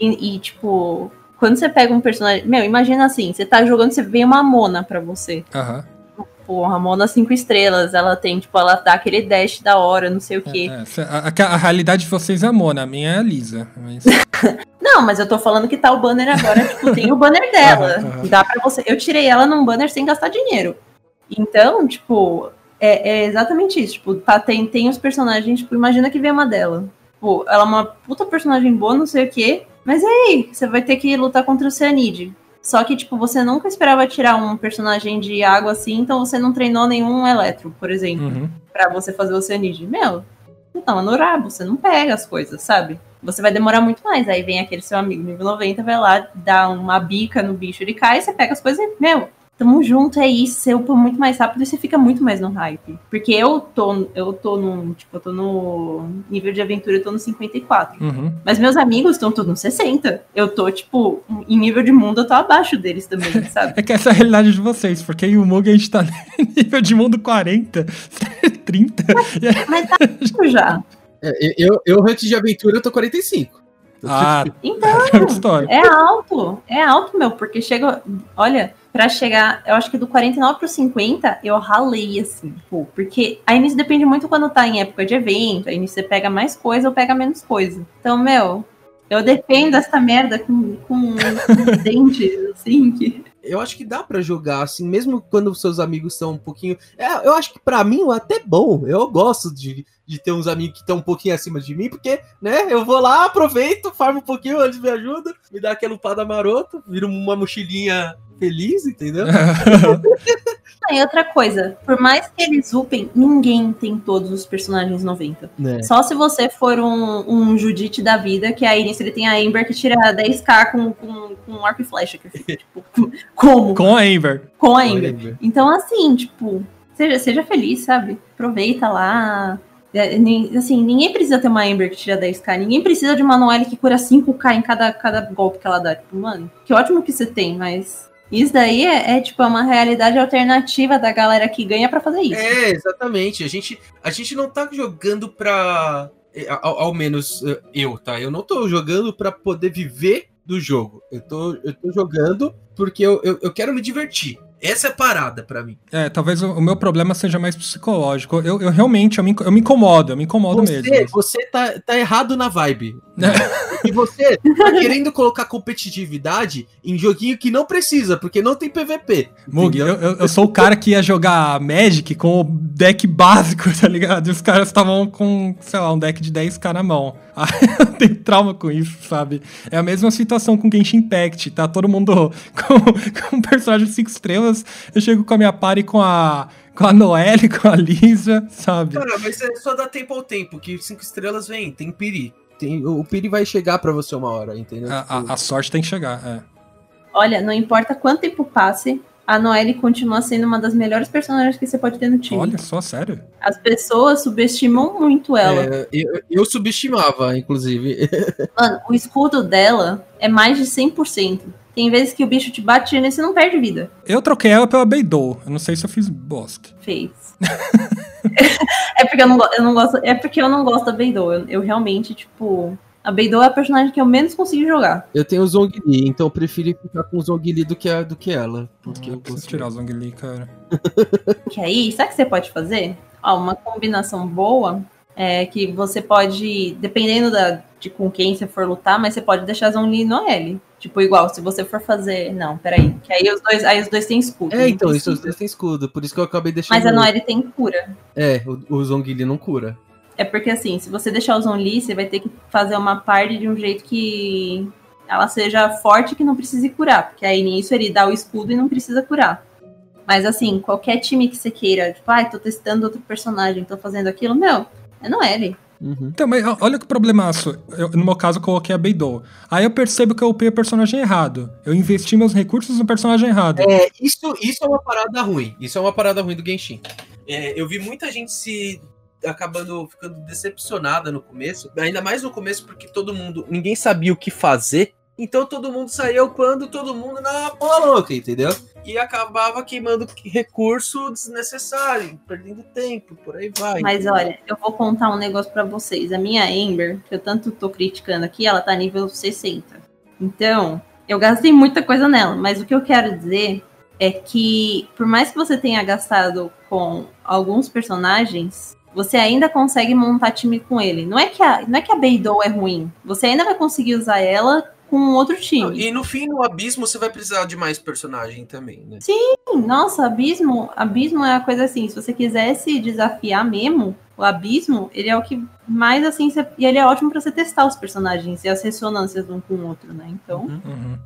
E, e, tipo, quando você pega um personagem. Meu, imagina assim, você tá jogando, você vê uma Mona pra você. Aham. Uhum. Porra, Mona 5 estrelas, ela tem, tipo, ela dá aquele dash da hora, não sei o quê. É, é, a, a, a, realidade de vocês é a Mona, a minha é a Lisa. Mas... não, mas eu tô falando que tá o banner agora, tipo, tem o banner dela. Dá pra você. Eu tirei ela num banner sem gastar dinheiro. Então, tipo, é, é, exatamente isso. Tipo, tá, tem, tem os personagens, tipo, imagina que vem uma dela. Pô, ela é uma puta personagem boa, não sei o quê. Mas aí, você vai ter que lutar contra o Cyanide. Só que, tipo, você nunca esperava tirar um personagem de água assim, então você não treinou nenhum eletro, por exemplo, uhum. para você fazer o Cyanide. Meu, então, no rabo, você não pega as coisas, sabe? Você vai demorar muito mais. Aí vem aquele seu amigo nível 90, vai lá, dá uma bica no bicho, ele cai, você pega as coisas e, meu, tamo junto, é isso, você upa muito mais rápido e você fica muito mais no hype. Porque eu tô, eu tô no, tipo, eu tô no nível de aventura, eu tô no 54. Uhum. Mas meus amigos estão todos no 60. Eu tô, tipo, em nível de mundo, eu tô abaixo deles também, sabe? é que essa é a realidade de vocês, porque em Umug a gente tá nível de mundo 40, 30. Mas, mas tá já. É, eu, eu, antes de aventura, eu tô 45. Ah, então, é alto, é alto, meu, porque chega, olha, para chegar, eu acho que do 49 pro 50, eu ralei assim, pô, porque a início depende muito quando tá em época de evento, aí você pega mais coisa ou pega menos coisa. Então, meu, eu dependo dessa merda com, com, com dentes, assim, que eu acho que dá para jogar, assim, mesmo quando os seus amigos são um pouquinho. É, eu acho que para mim é até bom. Eu gosto de, de ter uns amigos que estão um pouquinho acima de mim, porque, né, eu vou lá, aproveito, farmo um pouquinho, eles me ajudam, me dá aquela upada marota, vira uma mochilinha feliz, entendeu? e outra coisa, por mais que eles upem, ninguém tem todos os personagens 90. É. Só se você for um, um Judite da vida, que aí nisso ele tem a Amber que tira 10k com, com, com arco e flecha. Que fica, tipo, como? Com a Amber. Com a Amber. Com a Amber. Então, assim, tipo, seja, seja feliz, sabe? Aproveita lá. É, assim, ninguém precisa ter uma Amber que tira 10k, ninguém precisa de uma Noelle que cura 5k em cada, cada golpe que ela dá. Tipo, mano, que ótimo que você tem, mas isso daí é, é, tipo é uma realidade alternativa da galera que ganha para fazer isso. É, exatamente. A gente, a gente não tá jogando pra. É, ao, ao menos eu, tá? Eu não tô jogando para poder viver do jogo. Eu tô, eu tô jogando porque eu, eu, eu quero me divertir. Essa é a parada para mim. É, talvez o, o, meu problema seja mais psicológico. Eu, eu realmente, eu me, eu me incomodo, eu me incomodo você, mesmo. Você tá, tá errado na vibe. É. E você tá querendo colocar competitividade em joguinho que não precisa, porque não tem PVP. Mug, eu, eu, eu, sou o cara que ia jogar Magic com o deck básico, tá ligado? E os caras estavam com, sei lá, um deck de 10k na mão. eu tenho trauma com isso, sabe? É a mesma situação com Genshin Impact, tá todo mundo com, com um personagem de 5 estrelas, eu chego com a minha party com a com a Noelle, com a Lisa, sabe? Cara, mas é só dar tempo ao tempo, que 5 estrelas vem, tem Piri. Tem, o Piri vai chegar para você uma hora, entendeu? A, a, a, sorte tem que chegar, é. Olha, não importa quanto tempo passe, a Noelle continua sendo uma das melhores personagens que você pode ter no time. Olha só, sério. As pessoas subestimam muito ela. É, eu, eu, subestimava, inclusive. Mano, o escudo dela é mais de 100%. Tem vezes que o bicho te bate e você não perde vida. Eu troquei ela pela Beidou. Eu não sei se eu fiz bosta. Fez. é, porque eu não, eu não gosto, é porque eu não gosto da Beidou. Eu, eu realmente, tipo, a Beidou é a personagem que eu menos consigo jogar. Eu tenho o Zhongli, então eu prefiro ficar com o Zhongli do que, a, do que ela. Porque eu preciso tirar o Zhongli, cara. que aí, sabe o que você pode fazer? Ó, uma combinação boa é que você pode, dependendo da, de com quem você for lutar, mas você pode deixar Zhongli no L. Tipo, igual, se você for fazer. Não, peraí. Que aí os dois, aí os dois têm escudo. É, então, isso os dois têm escudo. Por isso que eu acabei deixando. Mas a Noelle tem cura. É, o, o Zhongli não cura. É porque assim, se você deixar o Zonli, você vai ter que fazer uma parte de um jeito que ela seja forte que não precise curar. Porque aí nisso ele dá o escudo e não precisa curar. Mas assim, qualquer time que você queira, tipo, ai, ah, tô testando outro personagem, tô fazendo aquilo, meu, é não ele. Uhum. Então, mas olha que problemaço. Eu, no meu caso, eu coloquei a Beidou. Aí eu percebo que eu upei o personagem errado. Eu investi meus recursos no personagem errado. É, isso, isso é uma parada ruim. Isso é uma parada ruim do Genshin. É, eu vi muita gente se acabando ficando decepcionada no começo, ainda mais no começo porque todo mundo, ninguém sabia o que fazer, então todo mundo saía upando todo mundo na bola louca, entendeu? E acabava queimando recurso desnecessário, perdendo tempo, por aí vai. Mas olha, eu vou contar um negócio para vocês. A minha Ember, que eu tanto tô criticando aqui, ela tá nível 60. Então, eu gastei muita coisa nela, mas o que eu quero dizer é que, por mais que você tenha gastado com alguns personagens, você ainda consegue montar time com ele. Não é que a, não é que a Beidou é ruim. Você ainda vai conseguir usar ela com outro time. E no fim, no Abismo, você vai precisar de mais personagem também, né? Sim, nossa, Abismo, Abismo é a coisa assim, se você quiser se desafiar mesmo, o Abismo, ele é o que mais assim, você, e ele é ótimo para você testar os personagens e as ressonâncias um com o outro, né? Então. Uhum. uhum.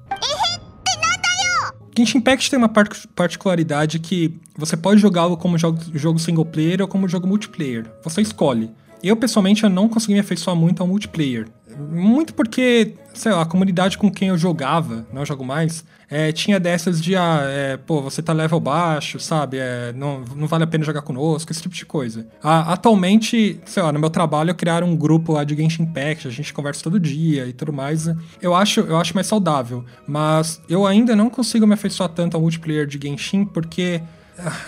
Genshin Impact tem uma particularidade que você pode jogá-lo como jogo, jogo single player ou como jogo multiplayer. Você escolhe. Eu, pessoalmente, eu não consegui me afeiçoar muito ao multiplayer. Muito porque, sei lá, a comunidade com quem eu jogava, não jogo mais, é, tinha dessas de, ah, é, pô, você tá level baixo, sabe? É, não, não vale a pena jogar conosco, esse tipo de coisa. A, atualmente, sei lá, no meu trabalho eu criaram um grupo lá de Genshin Impact, a gente conversa todo dia e tudo mais. Eu acho, eu acho mais saudável, mas eu ainda não consigo me afeiçoar tanto ao multiplayer de Genshin porque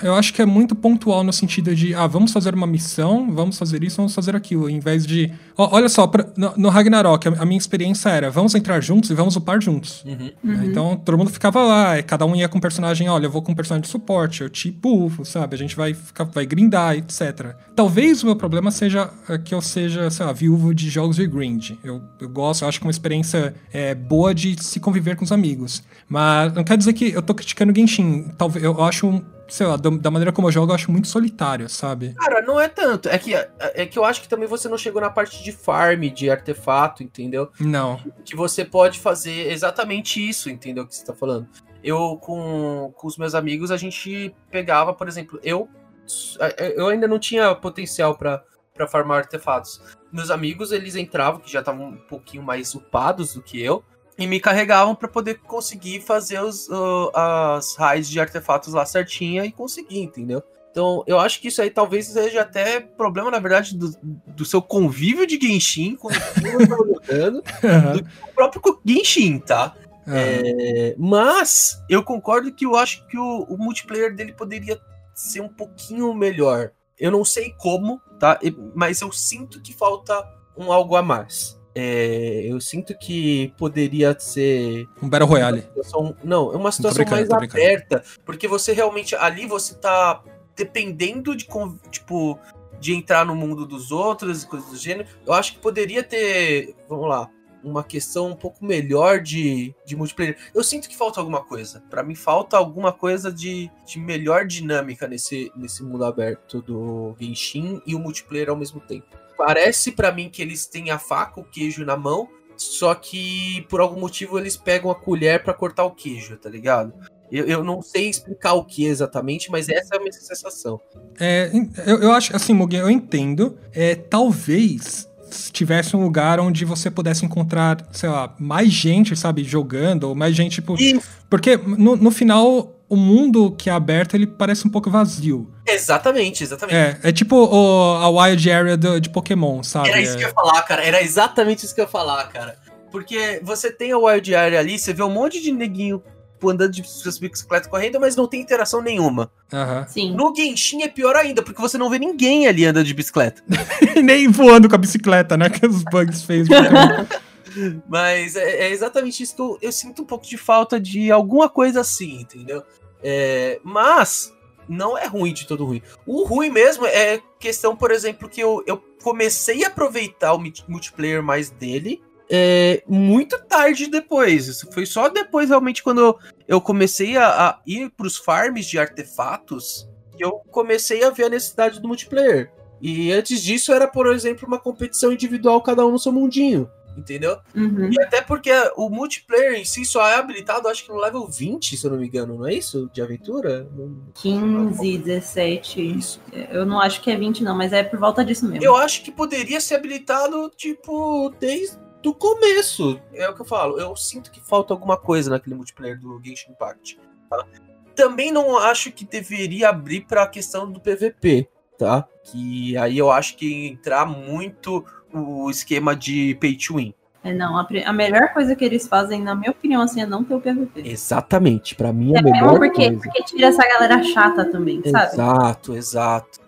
eu acho que é muito pontual no sentido de, ah, vamos fazer uma missão, vamos fazer isso, vamos fazer aquilo, em vez de. olha só, pra, no, no, Ragnarok, a, a, minha experiência era, vamos entrar juntos e vamos upar juntos. Uhum. Uhum. Então todo mundo ficava lá, cada um ia com um personagem, olha, eu vou com um personagem de suporte, eu te buffo, sabe? A gente vai ficar, vai grindar, etc. Talvez o meu problema seja é, que eu seja, sei lá, viúvo de jogos de grind. Eu, eu gosto, eu acho que é uma experiência é, boa de se conviver com os amigos. Mas não quer dizer que eu tô criticando Genshin. Talvez eu acho um sei lá, da maneira como eu jogo, eu acho muito solitário, sabe? Cara, não é tanto. É que, é que eu acho que também você não chegou na parte de farm, de artefato, entendeu? Não. Que você pode fazer exatamente isso, entendeu? Que você tá falando. Eu, com, com os meus amigos, a gente pegava, por exemplo, eu, eu ainda não tinha potencial para para farmar artefatos. Meus amigos, eles entravam, que já estavam um pouquinho mais upados do que eu, e me carregavam para poder conseguir fazer os, uh, as raids de artefatos lá certinha e conseguir, entendeu? Então, eu acho que isso aí talvez seja até problema, na verdade, do, do seu convívio de Genshin com o que tá jogando, do próprio Genshin, tá? Uhum. É, mas eu concordo que eu acho que o, o, multiplayer dele poderia ser um pouquinho melhor. Eu não sei como, tá? Mas eu sinto que falta um algo a mais. É, eu sinto que poderia ser. Um Battle Royale. Situação, não, é uma situação mais aberta. Porque você realmente. Ali você tá dependendo de. Tipo. De entrar no mundo dos outros e coisas do gênero. Eu acho que poderia ter. Vamos lá uma questão um pouco melhor de, de multiplayer. Eu sinto que falta alguma coisa. Para mim, falta alguma coisa de, de melhor dinâmica nesse, nesse mundo aberto do Genshin e o multiplayer ao mesmo tempo. Parece para mim que eles têm a faca, o queijo na mão, só que por algum motivo eles pegam a colher para cortar o queijo, tá ligado? Eu, eu não sei explicar o que exatamente, mas essa é a minha sensação. É, eu, eu acho, assim, Mugen, eu entendo. É, talvez tivesse um lugar onde você pudesse encontrar, sei lá, mais gente, sabe, jogando, ou mais gente, tipo. Isso. Porque no, no final, o mundo que é aberto, ele parece um pouco vazio. Exatamente, exatamente. É, é tipo o, a Wild Area do, de Pokémon, sabe? Era isso que eu ia falar, cara. Era exatamente isso que eu ia falar, cara. Porque você tem a Wild Area ali, você vê um monte de neguinho andando de bicicleta correndo, mas não tem interação nenhuma. Uhum. Sim. No Genshin é pior ainda, porque você não vê ninguém ali andando de bicicleta. Nem voando com a bicicleta, né? Que os bugs fez. mas é, é, exatamente isso que eu, eu, sinto um pouco de falta de alguma coisa assim, entendeu? É, mas não é ruim de todo ruim. O ruim mesmo é questão, por exemplo, que eu, eu comecei a aproveitar o multiplayer mais dele é, muito tarde depois. Isso foi só depois, realmente, quando eu comecei a, a ir para os farms de artefatos que eu comecei a ver a necessidade do multiplayer. E antes disso era, por exemplo, uma competição individual, cada um no seu mundinho. Entendeu? Uhum. E até porque o multiplayer em si só é habilitado, acho que no level 20, se eu não me engano, não é isso? De aventura? 15, 17. Isso. Eu não acho que é 20, não, mas é por volta disso mesmo. Eu acho que poderia ser habilitado, tipo, desde do começo. É o que eu falo. Eu sinto que falta alguma coisa naquele multiplayer do Genshin Impact. Tá? Também não acho que deveria abrir para a questão do PVP, tá? Que aí eu acho que entrar muito o esquema de pay to win. É, não, a, a, melhor coisa que eles fazem, na minha opinião, assim, é não ter o PVP. Exatamente, para mim é, é a melhor porque, coisa. porque tira essa galera chata também, sabe? Exato, exato.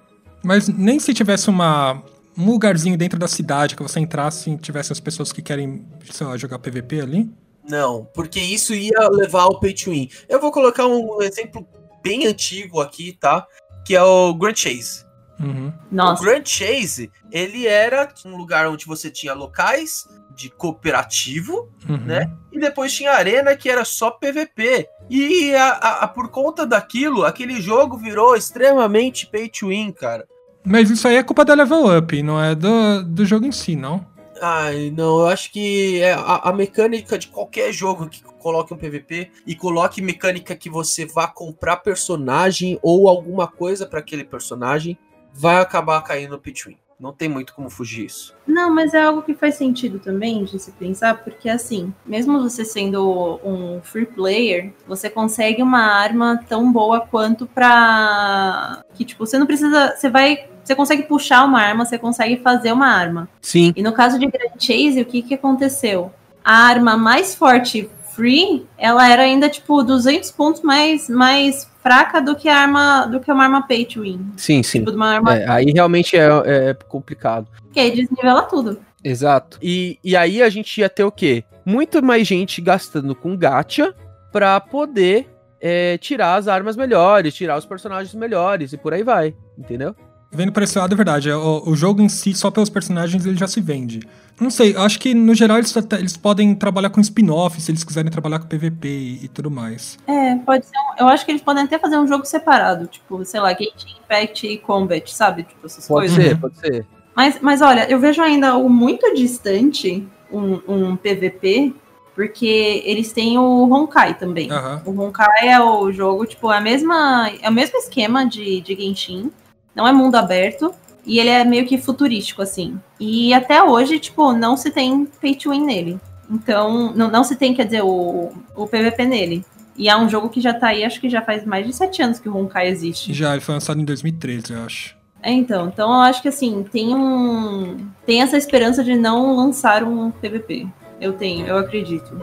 Mas nem se tivesse uma, um lugarzinho dentro da cidade que você entrasse e tivesse as pessoas que querem, sei lá, jogar PVP ali? Não, porque isso ia levar ao pay to win. Eu vou colocar um exemplo bem antigo aqui, tá? Que é o Grand Chase. Uhum. Nossa. O Grand Chase, ele era um lugar onde você tinha locais de cooperativo, uhum. né? E depois tinha a arena que era só PVP. E a, a, a, por conta daquilo, aquele jogo virou extremamente pay to win, cara. Mas isso aí é culpa da level up, não é do, do jogo em si, não? Ai, não, eu acho que é a, a, mecânica de qualquer jogo que coloque um PVP e coloque mecânica que você vá comprar personagem ou alguma coisa para aquele personagem, vai acabar caindo no pitwin. Não tem muito como fugir isso. Não, mas é algo que faz sentido também de se pensar, porque assim, mesmo você sendo um free player, você consegue uma arma tão boa quanto pra. que, tipo, você não precisa. Você vai. Você consegue puxar uma arma, você consegue fazer uma arma. Sim. E no caso de Grand Chase, o que, que aconteceu? A arma mais forte free, ela era ainda tipo 200 pontos mais, mais fraca do que a arma do que uma arma pay to win. Sim, sim. Tipo, arma... é, aí realmente é, é complicado. Porque aí desnivela tudo. Exato. E, e aí a gente ia ter o quê? Muito mais gente gastando com gacha pra poder é, tirar as armas melhores, tirar os personagens melhores e por aí vai, entendeu? Vendo por esse lado, é verdade. O, o jogo em si, só pelos personagens, ele já se vende. Não sei, acho que no geral eles, eles podem trabalhar com spin-off se eles quiserem trabalhar com PVP e, e, tudo mais. É, pode ser. Um, eu acho que eles podem até fazer um jogo separado, tipo, sei lá, Gate Impact e Combat, sabe? Tipo, essas pode coisas. Pode ser, pode ser. Mas, mas olha, eu vejo ainda o muito distante um, um PVP, porque eles têm o Honkai também. Uhum. O Honkai é o jogo, tipo, é, a mesma, é o mesmo esquema de, de Genshin não é mundo aberto. E ele é meio que futurístico, assim. E até hoje, tipo, não se tem pay to win nele. Então, não, não se tem, quer dizer, o, o PVP nele. E é um jogo que já tá aí, acho que já faz mais de sete anos que o Honkai existe. Já, ele foi lançado em 2013, eu acho. É, então. Então eu acho que assim, tem um. Tem essa esperança de não lançar um PVP. Eu tenho, eu acredito.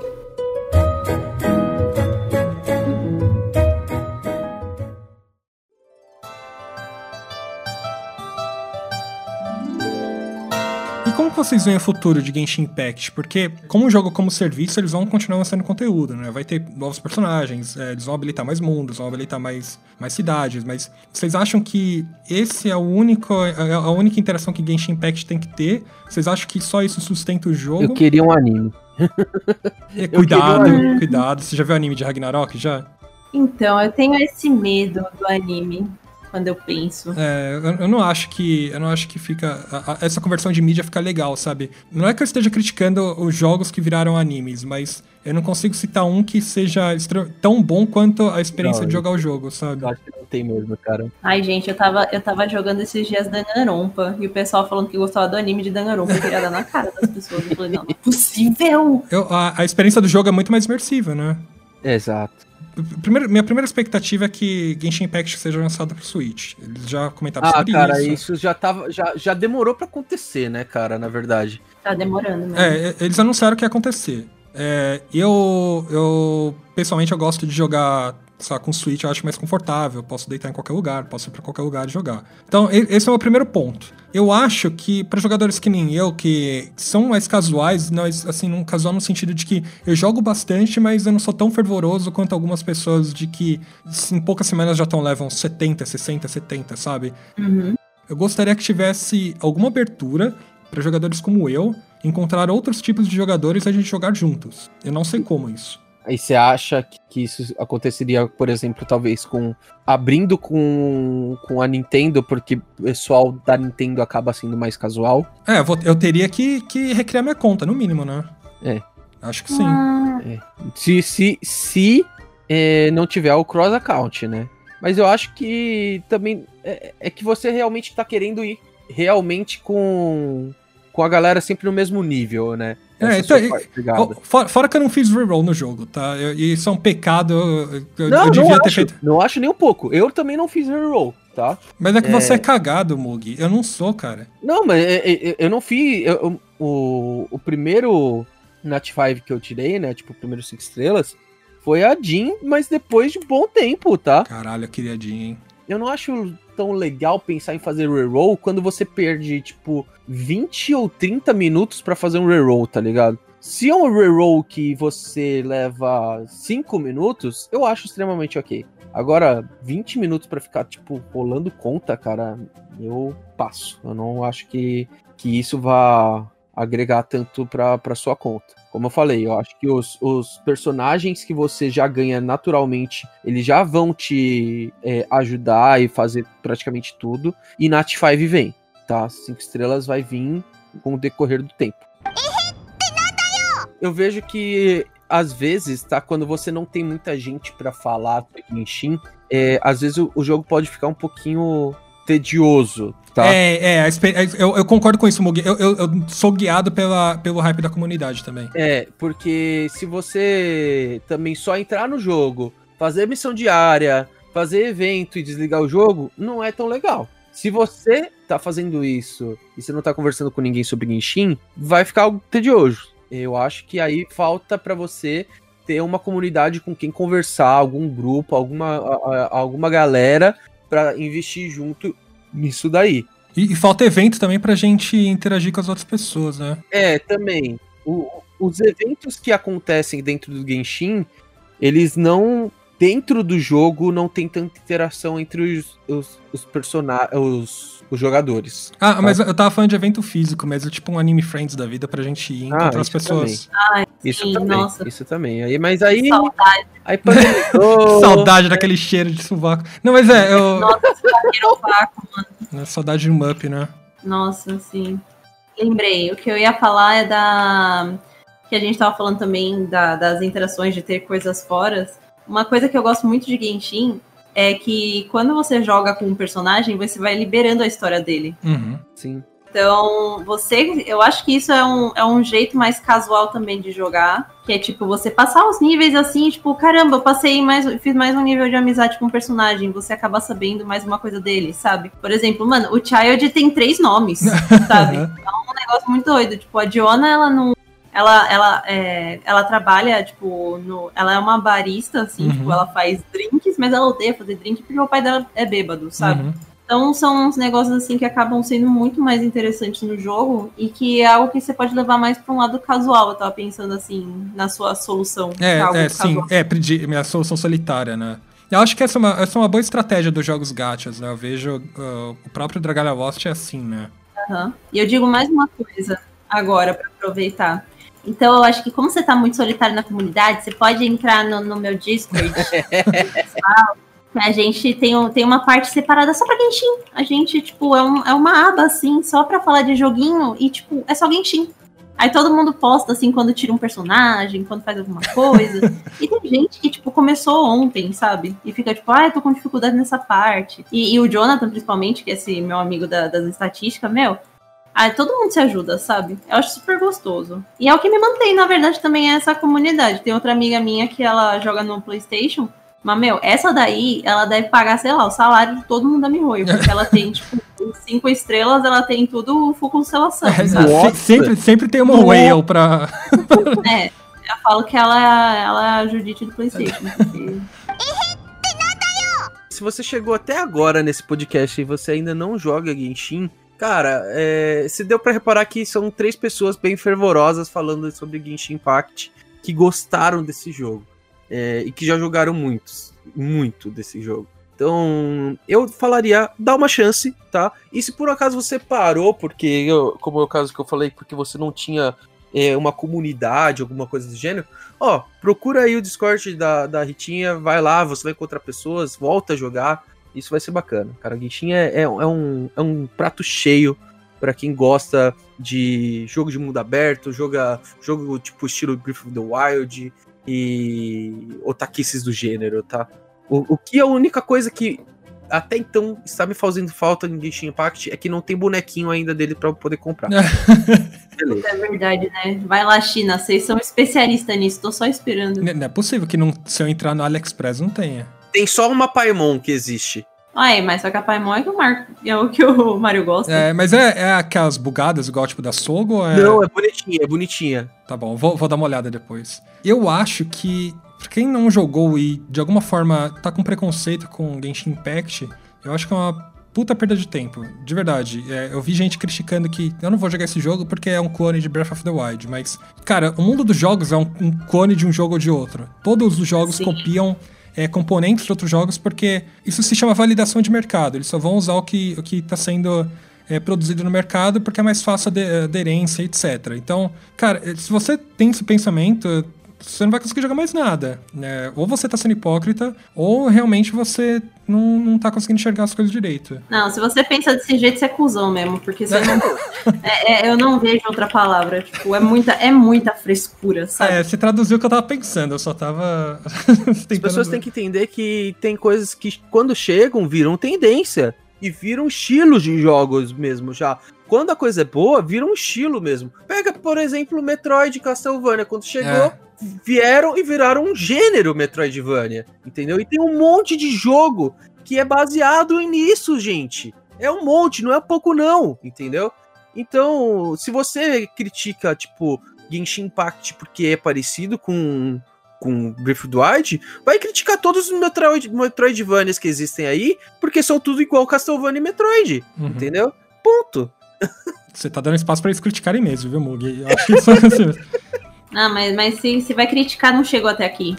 Como vocês veem o futuro de Genshin Impact? Porque, como jogo como serviço, eles vão continuar lançando conteúdo, né? Vai ter novos personagens, é, eles vão habilitar mais mundos, vão habilitar mais, mais cidades, mas vocês acham que esse é o único, é a única interação que Genshin Impact tem que ter? Vocês acham que só isso sustenta o jogo? Eu queria um anime. É, cuidado, cuidado. Você já viu o anime de Ragnarok, já? Então, eu tenho esse medo do anime quando eu penso. É, eu, eu, não acho que. Eu não acho que fica. A, a, essa conversão de mídia fica legal, sabe? Não é que eu esteja criticando os jogos que viraram animes, mas eu não consigo citar um que seja tão bom quanto a experiência não, de jogar o jogo, sabe? Eu acho que não tem mesmo, cara. Ai, gente, eu tava, eu tava jogando esses dias Danganronpa e o pessoal falando que gostava do anime de Danganronpa. Eu queria dar na cara das pessoas. Eu falei, não, não é possível! Eu, a, a experiência do jogo é muito mais imersiva, né? Exato. Primeiro, minha primeira expectativa é que Genshin Impact seja lançado pro Switch. Eles já comentaram ah, sobre cara, isso. isso já tava. Já, já demorou para acontecer, né, cara, na verdade. Tá demorando, né? É, eles anunciaram que ia acontecer. É, eu, eu, pessoalmente, eu gosto de jogar só com Switch, eu acho mais confortável. Posso deitar em qualquer lugar, posso ir pra qualquer lugar e jogar. Então, esse é o meu primeiro ponto. Eu acho que para jogadores que nem eu, que são mais casuais, nós, assim, um casual no sentido de que eu jogo bastante, mas eu não sou tão fervoroso quanto algumas pessoas de que em poucas semanas já estão levam 70, 60, 70, sabe? Uhum. Eu gostaria que tivesse alguma abertura para jogadores como eu encontrar outros tipos de jogadores e a gente jogar juntos. Eu não sei como isso. Aí você acha que isso aconteceria, por exemplo, talvez com abrindo com, com a Nintendo, porque o pessoal da Nintendo acaba sendo mais casual? É, eu, vou, eu teria que, que recriar minha conta, no mínimo, né? É. Acho que sim. Ah. É. Se, se, se é, não tiver o cross account, né? Mas eu acho que também é, é que você realmente está querendo ir realmente com com a galera sempre no mesmo nível, né? É, então, fora, fora, que eu não fiz reroll no jogo, tá? Eu, isso é um pecado. Eu, não, eu devia não ter acho, feito. Não acho nem um pouco. Eu também não fiz reroll, tá? Mas é que é... você é cagado, Mug. Eu não sou, cara. Não, mas é, é, eu não fiz. O, o primeiro Nat 5 que eu tirei, né? Tipo, o primeiro 5 estrelas, foi a Jean, mas depois de bom tempo, tá? Caralho, eu queria a Jean, hein? Eu não acho tão legal pensar em fazer reroll quando você perde, tipo, 20 ou 30 minutos para fazer um reroll, tá ligado? Se é um reroll que você leva 5 minutos, eu acho extremamente ok. Agora, 20 minutos para ficar, tipo, rolando conta, cara, eu passo. Eu não acho que, que isso vá agregar tanto pra sua conta. Como eu falei, eu acho que os, os personagens que você já ganha naturalmente, eles já vão te é, ajudar e fazer praticamente tudo. E Nat 5 vem, tá? Cinco estrelas vai vir com o decorrer do tempo. Eu vejo que às vezes, tá? Quando você não tem muita gente para falar Genshin, é, às vezes o, o jogo pode ficar um pouquinho tedioso, Tá. É, é, eu, eu, concordo com isso, Mugi. Eu, eu, eu, sou guiado pela, pelo hype da comunidade também. É, porque se você também só entrar no jogo, fazer missão diária, fazer evento e desligar o jogo, não é tão legal. Se você tá fazendo isso e você não tá conversando com ninguém sobre Genshin, vai ficar algo tedioso. Eu acho que aí falta para você ter uma comunidade com quem conversar, algum grupo, alguma, alguma galera para investir junto nisso daí. E, e, falta evento também pra gente interagir com as outras pessoas, né? É, também. O, os eventos que acontecem dentro do Genshin, eles não. Dentro do jogo não tem tanta interação entre os, os, os personagens. Os, jogadores. Ah, tá? mas eu tava falando de evento físico, mas é tipo um anime friends da vida pra gente ir encontrar ah, as pessoas. Ai, isso sim, também. Nossa. Isso também. Aí, mas aí. Saudade. Aí Saudade daquele cheiro de sovaco. Não, mas é, eu. Nossa, sovaco, mano. É saudade de um up, né? Nossa, sim. Lembrei, o que eu ia falar é da. Que a gente tava falando também da, das interações de ter coisas fora. Uma coisa que eu gosto muito de Genshin é que quando você joga com um personagem, você vai liberando a história dele. Uhum. Sim. Então, você, eu acho que isso é um, é um jeito mais casual também de jogar, que é tipo você passar os níveis assim, tipo, caramba, eu passei mais, fiz mais um nível de amizade com o um personagem, você acaba sabendo mais uma coisa dele, sabe? Por exemplo, mano, o Child tem três nomes, sabe? É um negócio muito doido, tipo, a Diona, ela não ela, ela, é, ela trabalha, tipo, no, ela é uma barista, assim, uhum. tipo, ela faz drinks, mas ela odeia fazer drink porque o pai dela é bêbado, sabe? Uhum. Então são uns negócios assim que acabam sendo muito mais interessantes no jogo e que é algo que você pode levar mais para um lado casual. Eu tava pensando assim na sua solução. É, é sim, é, minha solução solitária, né? Eu acho que essa é uma, essa é uma boa estratégia dos jogos gachas, né? Eu vejo uh, o próprio Dragalavost é assim, né? Uhum. E eu digo mais uma coisa agora para aproveitar. Então eu acho que como você está muito solitário na comunidade, você pode entrar no, no meu Discord. a gente tem, tem uma parte separada só pra Genshin. A gente, tipo, é, um, é uma aba, assim, só pra falar de joguinho e, tipo, é só Genshin. Aí todo mundo posta, assim, quando tira um personagem, quando faz alguma coisa. e tem gente que, tipo, começou ontem, sabe? E fica, tipo, ah, eu tô com dificuldade nessa parte. E, e o Jonathan, principalmente, que é esse meu amigo da, das estatísticas, meu, Aí todo mundo se ajuda, sabe? Eu acho super gostoso. E é o que me mantém, na verdade, também é essa comunidade. Tem outra amiga minha que ela joga no PlayStation. Mas, meu, essa daí, ela deve pagar, sei lá, o salário de todo mundo da Mihoyo. Porque ela tem, tipo, cinco estrelas, ela tem tudo full constelação. É, sempre, sempre tem uma whale pra. é, eu falo que ela, ela é a Judite do PlayStation. Porque... Se você chegou até agora nesse podcast e você ainda não joga Genshin, Cara, é, se deu para reparar que são três pessoas bem fervorosas falando sobre Genshin Impact que gostaram desse jogo é, e que já jogaram muitos, muito desse jogo. Então, eu falaria, dá uma chance, tá? E se por acaso você parou, porque, eu, como é o caso que eu falei, porque você não tinha é, uma comunidade, alguma coisa do gênero, ó, procura aí o Discord da, da Ritinha, vai lá, você vai encontrar pessoas, volta a jogar. Isso vai ser bacana. Cara, Genshin é, é, é, um, é um prato cheio para quem gosta de jogo de mundo aberto, joga, jogo tipo estilo Breath of the Wild e otaquices do gênero, tá? O, o que é a única coisa que até então está me fazendo falta em Genshin Impact é que não tem bonequinho ainda dele para poder comprar. é verdade, né? Vai lá, China, vocês são especialistas nisso, tô só esperando. Não é possível que não, se eu entrar no AliExpress não tenha. Tem só uma Paimon que existe. Ah, é, mas só que a Paimon é, que o Mar... é o que o Mario gosta. É, mas é, é aquelas bugadas igual tipo da Sogo? É... Não, é bonitinha, é bonitinha. Tá bom, vou, vou dar uma olhada depois. Eu acho que, pra quem não jogou e de alguma forma tá com preconceito com Genshin Impact, eu acho que é uma puta perda de tempo, de verdade. É, eu vi gente criticando que eu não vou jogar esse jogo porque é um clone de Breath of the Wild, mas, cara, o mundo dos jogos é um, um clone de um jogo ou de outro. Todos os jogos Sim. copiam é, componentes de outros jogos, porque isso se chama validação de mercado. Eles só vão usar o que o está sendo é, produzido no mercado porque é mais fácil a aderência, etc. Então, cara, se você tem esse pensamento, você não vai conseguir jogar mais nada. Né? Ou você tá sendo hipócrita, ou realmente você não, não tá conseguindo enxergar as coisas direito. Não, se você pensa desse jeito, você é cuzão mesmo, porque você não. é, é, eu não vejo outra palavra. Tipo, é muita, é muita frescura, sabe? É, você traduziu o que eu tava pensando, eu só tava. As pessoas têm que entender que tem coisas que, quando chegam, viram tendência. E viram estilos de jogos mesmo já quando a coisa é boa, vira um estilo mesmo. Pega, por exemplo, o Metroid Castlevania, quando chegou, é vieram e viraram um gênero Metroidvania, entendeu? E tem um monte de jogo que é baseado nisso, gente. É um monte, não é pouco não, entendeu? Então, se você critica, tipo, Genshin Impact porque é parecido com com Breath of the Wild, vai criticar todos os Metroid, Metroidvanias que existem aí, porque são tudo igual Castlevania e Metroid, uhum. entendeu? Ponto. Você tá dando espaço para eles criticarem mesmo, viu, Mug? Eu acho que isso é ah, mas, mas se, se vai criticar, não chegou até aqui.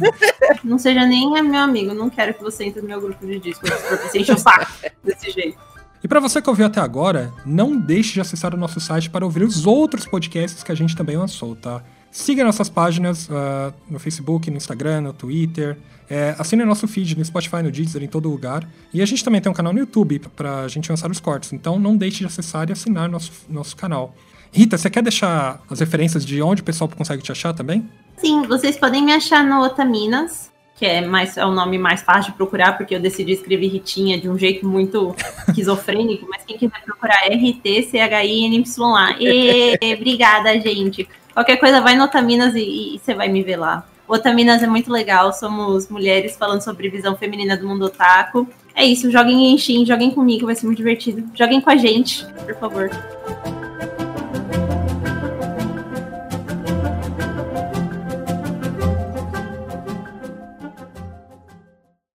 não seja nem meu amigo. Não quero que você entre no meu grupo de disco. Você enche o saco desse jeito. E para você que ouviu até agora, não deixe de acessar o nosso site para ouvir os outros podcasts que a gente também lançou, tá? Siga nossas páginas uh, no Facebook, no Instagram, no Twitter. É, assine nosso feed no Spotify, no Deezer, em todo lugar. E a gente também tem um canal no YouTube para a gente lançar os cortes. Então não deixe de acessar e assinar nosso, nosso canal. Rita, você quer deixar as referências de onde o pessoal consegue te achar também? Sim, vocês podem me achar no Otaminas, que é, mais, é o nome mais fácil de procurar, porque eu decidi escrever Ritinha de um jeito muito esquizofrênico, mas quem quiser procurar é R-T-C-H-I-N-Y-A. Obrigada, gente. Qualquer coisa, vai no Otaminas e, você vai me ver lá. Otaminas é muito legal, somos mulheres falando sobre visão feminina do mundo otaku. É isso, joguem em Steam, joguem comigo, vai ser muito divertido. Joguem com a gente, por favor.